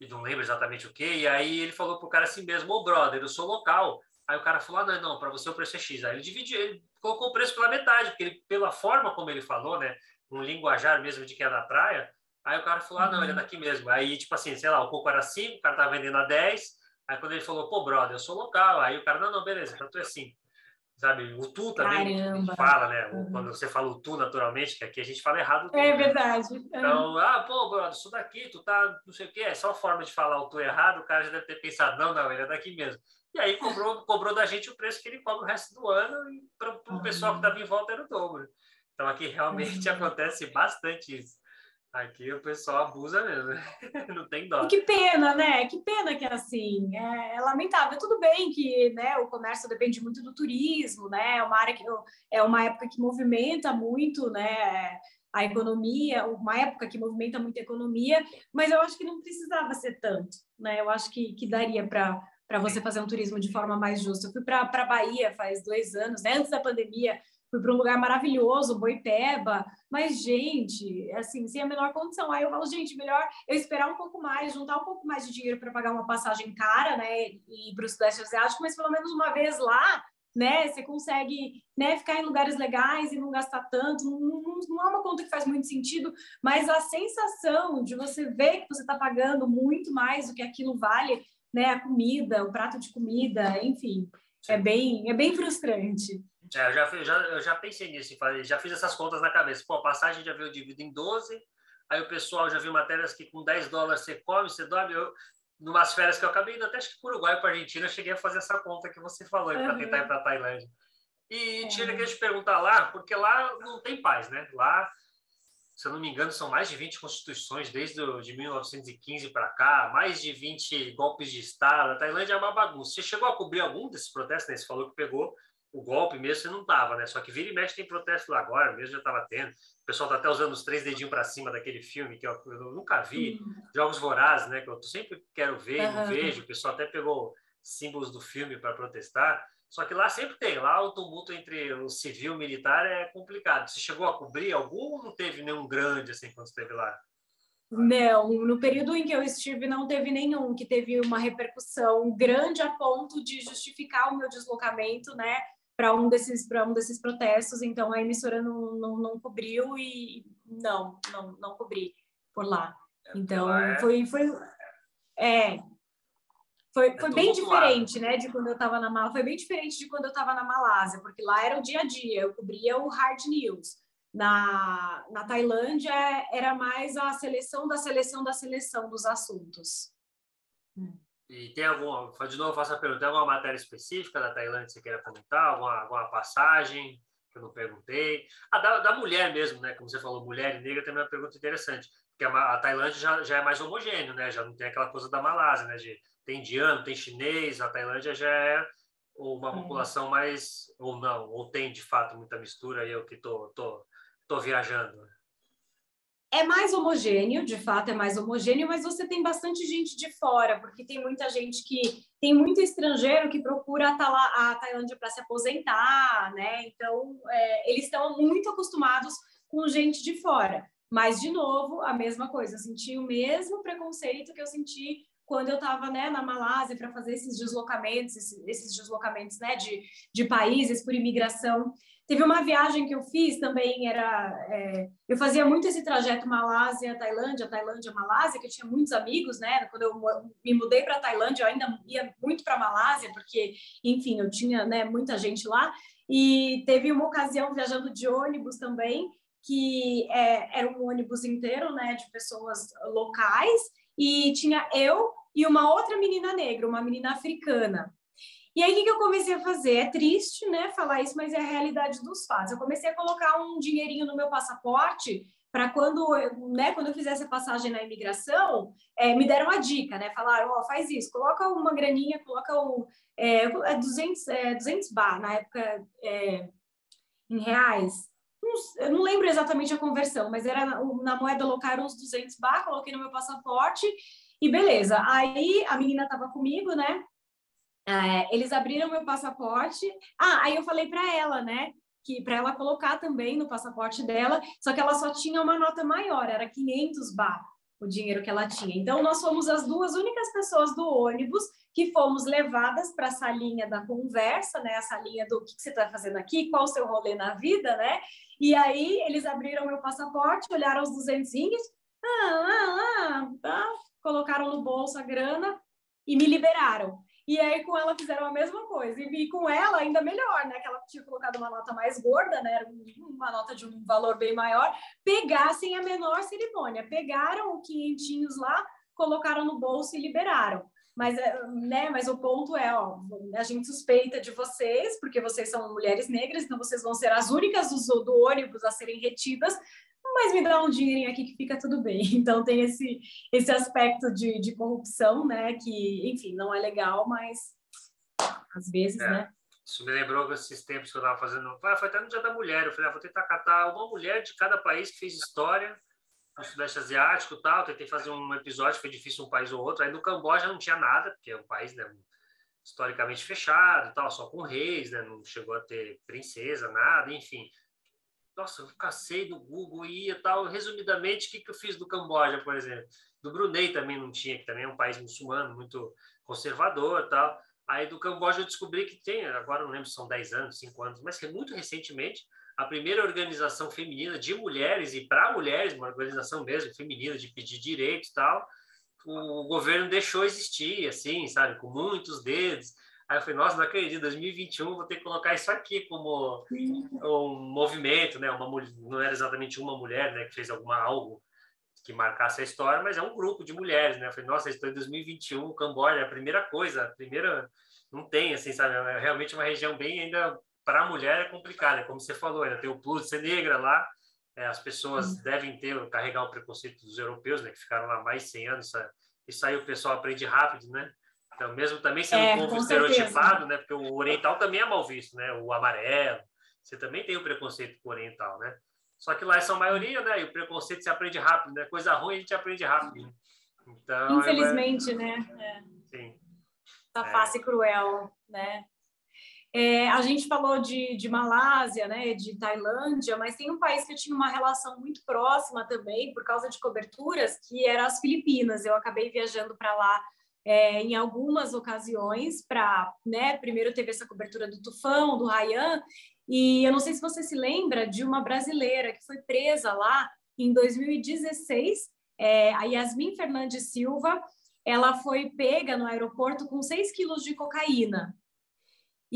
e não lembro exatamente o que, e aí ele falou pro cara assim mesmo, ô brother, eu sou local. Aí o cara falou, ah, não, não, para você o preço é X. Aí ele dividiu, ele colocou o preço pela metade, porque ele, pela forma como ele falou, né, um linguajar mesmo de que é da praia, aí o cara falou, ah, não, ele é uhum. daqui mesmo. Aí, tipo assim, sei lá, o coco era 5, o cara tá vendendo a 10, aí quando ele falou, pô, brother, eu sou local, aí o cara, não, não, beleza, então tu é 5 sabe? O tu também Caramba. fala, né? Uhum. Quando você fala o tu naturalmente, que aqui a gente fala errado. Tu, é né? verdade. Então, ah, pô, brother, isso daqui, tu tá, não sei o quê, é só forma de falar o tu errado, o cara já deve ter pensado, não, não, ele é daqui mesmo. E aí cobrou, cobrou da gente o preço que ele cobra o resto do ano e para o uhum. pessoal que estava em volta era o dobro. Então aqui realmente uhum. acontece bastante isso. Aqui o pessoal abusa mesmo, não tem dó. E que pena, né? Que pena que é assim. É, é, lamentável. Tudo bem que né, o comércio depende muito do turismo, né? É uma área que é uma época que movimenta muito, né? A economia, uma época que movimenta muito a economia, mas eu acho que não precisava ser tanto, né? Eu acho que, que daria para para você fazer um turismo de forma mais justa. Eu fui para a Bahia faz dois anos, né? antes da pandemia, fui para um lugar maravilhoso, Boipeba, mas, gente, assim, sem a menor condição. Aí eu falo, gente, melhor eu esperar um pouco mais, juntar um pouco mais de dinheiro para pagar uma passagem cara, né, e para o Sudeste Asiático, mas pelo menos uma vez lá, né, você consegue, né, ficar em lugares legais e não gastar tanto, não, não, não é uma conta que faz muito sentido, mas a sensação de você ver que você está pagando muito mais do que aquilo vale, né, a comida, o prato de comida, enfim, é bem, é bem frustrante. É, eu, já, eu, já, eu já pensei nisso, já fiz essas contas na cabeça. Pô, a passagem já veio dividido em 12, aí o pessoal já viu matérias que com 10 dólares você come, você dorme. Eu, numas férias que eu acabei indo até acho que para Uruguai para Argentina, eu cheguei a fazer essa conta que você falou uhum. para tentar ir para Tailândia. E tinha que te perguntar lá, porque lá não tem paz, né? Lá, se eu não me engano, são mais de 20 constituições desde de 1915 para cá, mais de 20 golpes de Estado. A Tailândia é uma bagunça. Você chegou a cobrir algum desses protestos? Né? Você falou que pegou o golpe mesmo você não tava, né? Só que vira e mexe tem protesto lá agora, mesmo já estava tendo. O pessoal tá até usando os três dedinhos para cima daquele filme que eu, eu nunca vi, uhum. Jogos Vorazes, né? Que eu sempre quero ver e não vejo. O pessoal até pegou símbolos do filme para protestar. Só que lá sempre tem, lá o tumulto entre o civil e o militar é complicado. Você chegou a cobrir algum ou não teve nenhum grande assim quando esteve lá? Não, no período em que eu estive não teve nenhum que teve uma repercussão grande a ponto de justificar o meu deslocamento, né? para um desses para um desses protestos, então a emissora não, não, não cobriu e não, não, não cobri por lá. É, então é... foi foi é foi, é foi bem diferente, né, de quando eu estava na Malásia. Foi bem diferente de quando eu estava na Malásia, porque lá era o dia a dia, eu cobria o hard news. Na, na Tailândia era mais a seleção da seleção da seleção dos assuntos. E tem alguma, de novo, faço a pergunta, tem alguma matéria específica da Tailândia que você queira comentar? Alguma, alguma passagem que eu não perguntei? Ah, da, da mulher mesmo, né? Como você falou, mulher e negra, tem uma pergunta interessante. Porque a, a Tailândia já, já é mais homogêneo, né? Já não tem aquela coisa da Malásia, né? De, tem indiano, tem chinês, a Tailândia já é uma uhum. população mais, ou não, ou tem de fato muita mistura eu que tô, tô, tô viajando. É mais homogêneo, de fato é mais homogêneo, mas você tem bastante gente de fora, porque tem muita gente que tem muito estrangeiro que procura a Tailândia para se aposentar, né? Então é, eles estão muito acostumados com gente de fora. Mas, de novo, a mesma coisa, eu senti o mesmo preconceito que eu senti quando eu estava né, na Malásia para fazer esses deslocamentos, esses, esses deslocamentos né, de, de países por imigração. Teve uma viagem que eu fiz também, era é, eu fazia muito esse trajeto Malásia, Tailândia, Tailândia, Malásia, que eu tinha muitos amigos, né? Quando eu me mudei para Tailândia, eu ainda ia muito para Malásia, porque, enfim, eu tinha né, muita gente lá. E teve uma ocasião viajando de ônibus também, que é, era um ônibus inteiro, né, de pessoas locais, e tinha eu e uma outra menina negra, uma menina africana. E aí, o que, eu comecei a fazer? É triste, né, falar isso, mas é a realidade dos fatos. Eu comecei a colocar um dinheirinho no meu passaporte para quando, né, quando eu fizesse a passagem na imigração, é, me deram a dica, né? Falaram, ó, oh, faz isso, coloca uma graninha, coloca o é, 200, é, 200 é, bar, na época, é, em reais, eu não lembro exatamente a conversão, mas era na, moeda local uns 200 bar, coloquei no meu passaporte e beleza. Aí a menina estava comigo, né? É, eles abriram meu passaporte. Ah, aí eu falei para ela, né? Que para ela colocar também no passaporte dela, só que ela só tinha uma nota maior, era 500 bar o dinheiro que ela tinha. Então nós fomos as duas únicas pessoas do ônibus que fomos levadas para a salinha da conversa, né? A salinha do que, que você está fazendo aqui, qual o seu rolê na vida, né? E aí eles abriram meu passaporte, olharam os 200 ah, ah, ah, tá, colocaram no bolso a grana e me liberaram. E aí com ela fizeram a mesma coisa. E, com ela ainda melhor, né? Que ela tinha colocado uma nota mais gorda, né? Uma nota de um valor bem maior. Pegassem a menor cerimônia. Pegaram o quinhentinhos lá, colocaram no bolso e liberaram. Mas, é, né, mas o ponto é, ó, a gente suspeita de vocês, porque vocês são mulheres negras, então vocês vão ser as únicas do, do ônibus a serem retidas, mas me dá um dinheirinho aqui que fica tudo bem. Então tem esse, esse aspecto de, de corrupção, né? Que, enfim, não é legal, mas às vezes, é. né? Isso me lembrou esses tempos que eu estava fazendo. Ah, foi até no Dia da Mulher. Eu falei, ah, vou tentar catar uma mulher de cada país que fez história no Sudeste Asiático tal. Tentei fazer um episódio, foi difícil um país ou outro. Aí no Camboja não tinha nada, porque é um país né, historicamente fechado tal, só com reis, né? Não chegou a ter princesa, nada, enfim nossa, eu cacei do Google e tal. Resumidamente, o que, que eu fiz do Camboja, por exemplo? Do Brunei também não tinha, que também é um país muçulmano, muito conservador tal. Aí do Camboja eu descobri que tem, agora não lembro se são 10 anos, 5 anos, mas que muito recentemente, a primeira organização feminina de mulheres e para mulheres, uma organização mesmo feminina de pedir direitos e tal, o governo deixou existir, assim, sabe, com muitos dedos. Aí eu falei, nossa, não acredito, 2021 vou ter que colocar isso aqui como um movimento, né? Uma, não era exatamente uma mulher, né, que fez alguma algo que marcasse a história, mas é um grupo de mulheres, né? Eu falei, nossa, estou em 2021, Camboja, é a primeira coisa, a primeira não tem, assim, sabe? É realmente uma região bem ainda para a mulher é complicada, como você falou, ainda tem o plus de ser negra lá, é, as pessoas devem ter carregar o preconceito dos europeus, né? Que ficaram lá mais de 100 anos, isso aí o pessoal aprende rápido, né? Então, mesmo também sendo é, um povo estereotipado, né? Porque o oriental também é mal visto, né? O amarelo. Você também tem o preconceito com o oriental, né? Só que lá são a maioria, né? E o preconceito se aprende rápido, né? Coisa ruim a gente aprende rápido. Né? Então, Infelizmente, é... né? É. Sim. Tá é. fácil e cruel, né? É, a gente falou de, de Malásia, né, de Tailândia, mas tem um país que eu tinha uma relação muito próxima também, por causa de coberturas, que era as Filipinas. Eu acabei viajando para lá é, em algumas ocasiões para, né, primeiro teve essa cobertura do tufão, do Ryan, e eu não sei se você se lembra de uma brasileira que foi presa lá em 2016, é, a Yasmin Fernandes Silva, ela foi pega no aeroporto com 6 quilos de cocaína.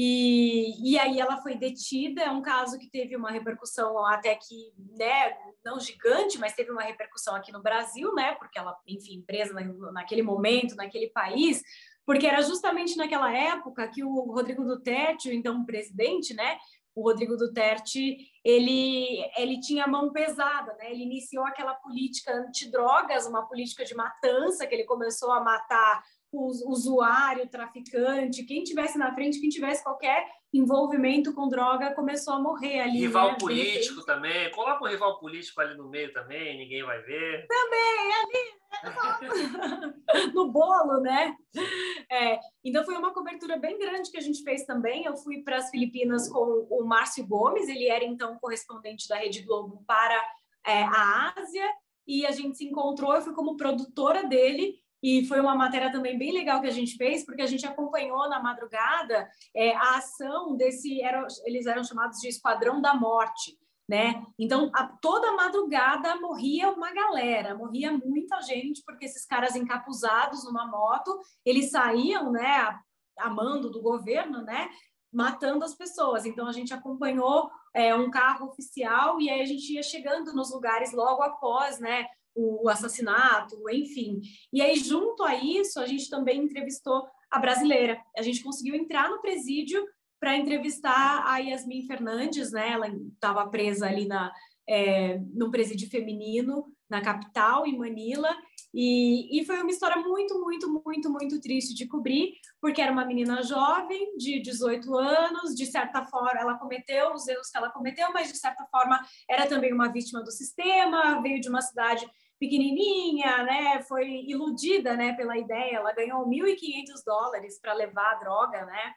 E, e aí ela foi detida, é um caso que teve uma repercussão até que, né, não gigante, mas teve uma repercussão aqui no Brasil, né, porque ela, enfim, presa naquele momento, naquele país, porque era justamente naquela época que o Rodrigo Duterte, então presidente, né, o Rodrigo Duterte, ele, ele tinha a mão pesada, né? Ele iniciou aquela política antidrogas, uma política de matança, que ele começou a matar o usuário, traficante, quem tivesse na frente, quem tivesse qualquer envolvimento com droga, começou a morrer ali. Rival né? político também, coloca um rival político ali no meio também, ninguém vai ver. Também, ali, né? no bolo, né? É, então foi uma cobertura bem grande que a gente fez também. Eu fui para as Filipinas com o Márcio Gomes, ele era então correspondente da Rede Globo para é, a Ásia, e a gente se encontrou, eu fui como produtora dele, e foi uma matéria também bem legal que a gente fez, porque a gente acompanhou na madrugada é, a ação desse, era, eles eram chamados de Esquadrão da Morte, né? Então, a, toda madrugada morria uma galera, morria muita gente, porque esses caras encapuzados numa moto, eles saíam, né, a, a mando do governo, né, matando as pessoas. Então, a gente acompanhou é, um carro oficial e aí a gente ia chegando nos lugares logo após, né, o assassinato, enfim. E aí, junto a isso, a gente também entrevistou a brasileira. A gente conseguiu entrar no presídio para entrevistar a Yasmin Fernandes, né? Ela estava presa ali na, é, num presídio feminino na capital, em Manila, e, e, foi uma história muito, muito, muito, muito triste de cobrir, porque era uma menina jovem, de 18 anos, de certa forma, ela cometeu os erros que ela cometeu, mas de certa forma era também uma vítima do sistema, veio de uma cidade pequenininha, né? Foi iludida, né, pela ideia. Ela ganhou 1.500 dólares para levar a droga, né?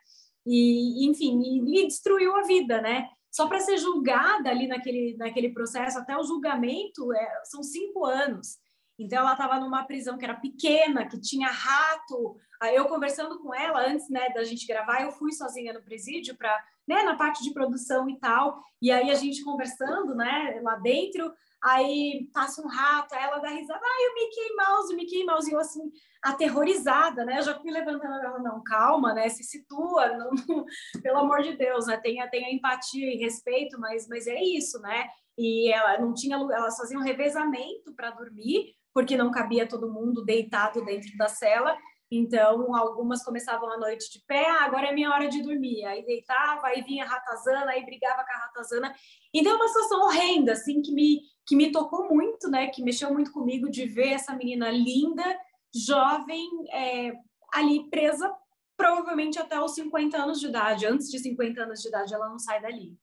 E, enfim, e, destruiu a vida, né? Só para ser julgada ali naquele, naquele processo, até o julgamento, é, são cinco anos. Então, ela estava numa prisão que era pequena, que tinha rato. Eu conversando com ela antes né, da gente gravar, eu fui sozinha no presídio para né, na parte de produção e tal. E aí a gente conversando né, lá dentro, aí passa um rato, aí ela dá risada, ai, o Mickey Mouse, o Mickey Mouse, e eu assim, aterrorizada, né? Eu já fui levantando ela, não, calma, né? Se situa, não, não, pelo amor de Deus, né? Tenha, tenha empatia e respeito, mas, mas é isso, né? E ela não tinha, elas faziam revezamento para dormir, porque não cabia todo mundo deitado dentro da cela. Então, algumas começavam a noite de pé, ah, agora é minha hora de dormir. Aí deitava, aí vinha a ratazana, aí brigava com a ratazana. Então, é uma situação horrenda, assim, que me, que me tocou muito, né? Que mexeu muito comigo de ver essa menina linda, jovem, é, ali presa, provavelmente até os 50 anos de idade. Antes de 50 anos de idade, ela não sai dali.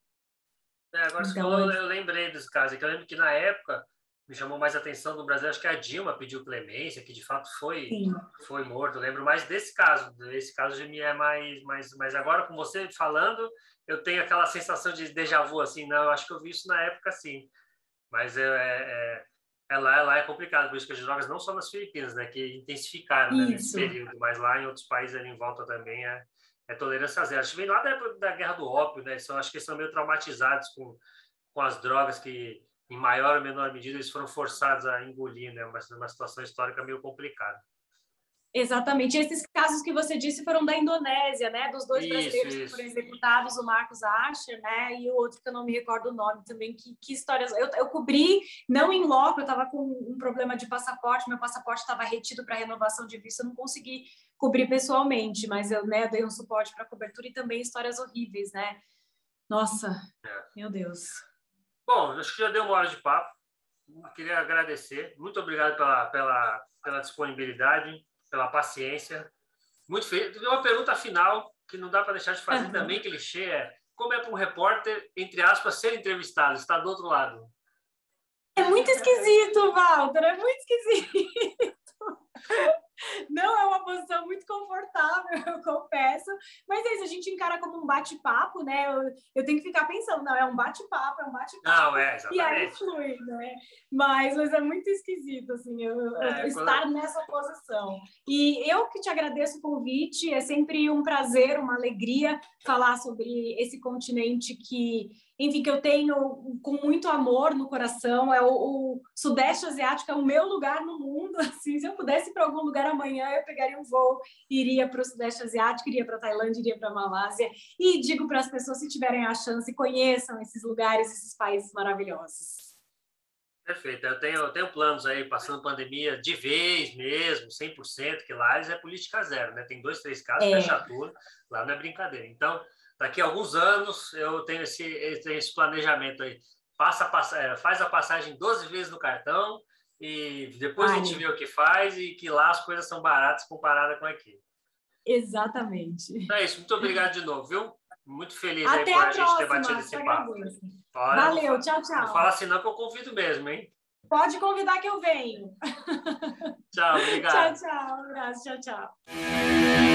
É, agora então, falou, eu lembrei dos casos, que eu lembro que na época me chamou mais atenção no Brasil, acho que a Dilma pediu clemência, que de fato foi foi morto. Eu lembro mais desse caso, esse caso de mim é mais, mais, mas agora com você falando, eu tenho aquela sensação de déjà vu assim, não, eu acho que eu vi isso na época sim. Mas é, é, é lá, é lá é complicado, por isso que as drogas não só nas Filipinas, né, que intensificaram né, nesse período, mas lá em outros países ali em volta também é, é tolerância zero. Acho que vem lá da, da guerra do ópio, né? São, acho que eles são meio traumatizados com, com as drogas que em maior ou menor medida, eles foram forçados a engolir, né? Uma, uma situação histórica meio complicada. Exatamente. Esses casos que você disse foram da Indonésia, né? Dos dois isso, brasileiros isso. que foram executados, o Marcos Asher, né? E o outro que eu não me recordo o nome também. Que, que histórias. Eu, eu cobri, não em loco, eu estava com um problema de passaporte, meu passaporte estava retido para renovação de visto, eu não consegui cobrir pessoalmente, mas eu né, dei um suporte para cobertura e também histórias horríveis, né? Nossa, é. meu Deus. Bom, acho que já deu uma hora de papo. Queria agradecer. Muito obrigado pela, pela, pela disponibilidade, pela paciência. Muito feliz. Uma pergunta final que não dá para deixar de fazer uhum. também, clichê, é como é para um repórter, entre aspas, ser entrevistado, estar do outro lado? É muito esquisito, Walter, é muito esquisito. Não é uma posição muito confortável, eu confesso. Mas é isso, a gente encara como um bate-papo, né? Eu, eu, tenho que ficar pensando, não, é um bate-papo, é um bate-papo. Não, é, exatamente. E aí flui, né? Mas, mas é muito esquisito, assim, eu, é, estar quando... nessa posição. E eu que te agradeço o convite, é sempre um prazer, uma alegria falar sobre esse continente que enfim, que eu tenho com muito amor no coração. É o, o, Sudeste Asiático é o meu lugar no mundo. Assim, se eu pudesse ir para algum lugar amanhã, eu pegaria um voo, iria para o Sudeste Asiático, iria para Tailândia, iria para a Malásia. E digo para as pessoas, se tiverem a chance, conheçam esses lugares, esses países maravilhosos. Perfeito. Eu tenho, eu tenho planos aí, passando pandemia de vez mesmo, 100%, que lá é política zero, né? Tem dois, três casos, é. fecha tudo, lá não é brincadeira. Então, daqui a alguns anos eu tenho esse, esse planejamento aí. Passa, é, faz a passagem 12 vezes no cartão e depois Ai. a gente vê o que faz e que lá as coisas são baratas comparada com aqui. Exatamente. Então é isso. Muito obrigado de novo, viu? Muito feliz Até aí por a, a gente ter batido esse papo. Olha, Valeu, tchau, tchau. Não fala assim não que eu convido mesmo, hein? Pode convidar que eu venho. Tchau, obrigado. tchau, tchau. Um abraço, tchau, tchau.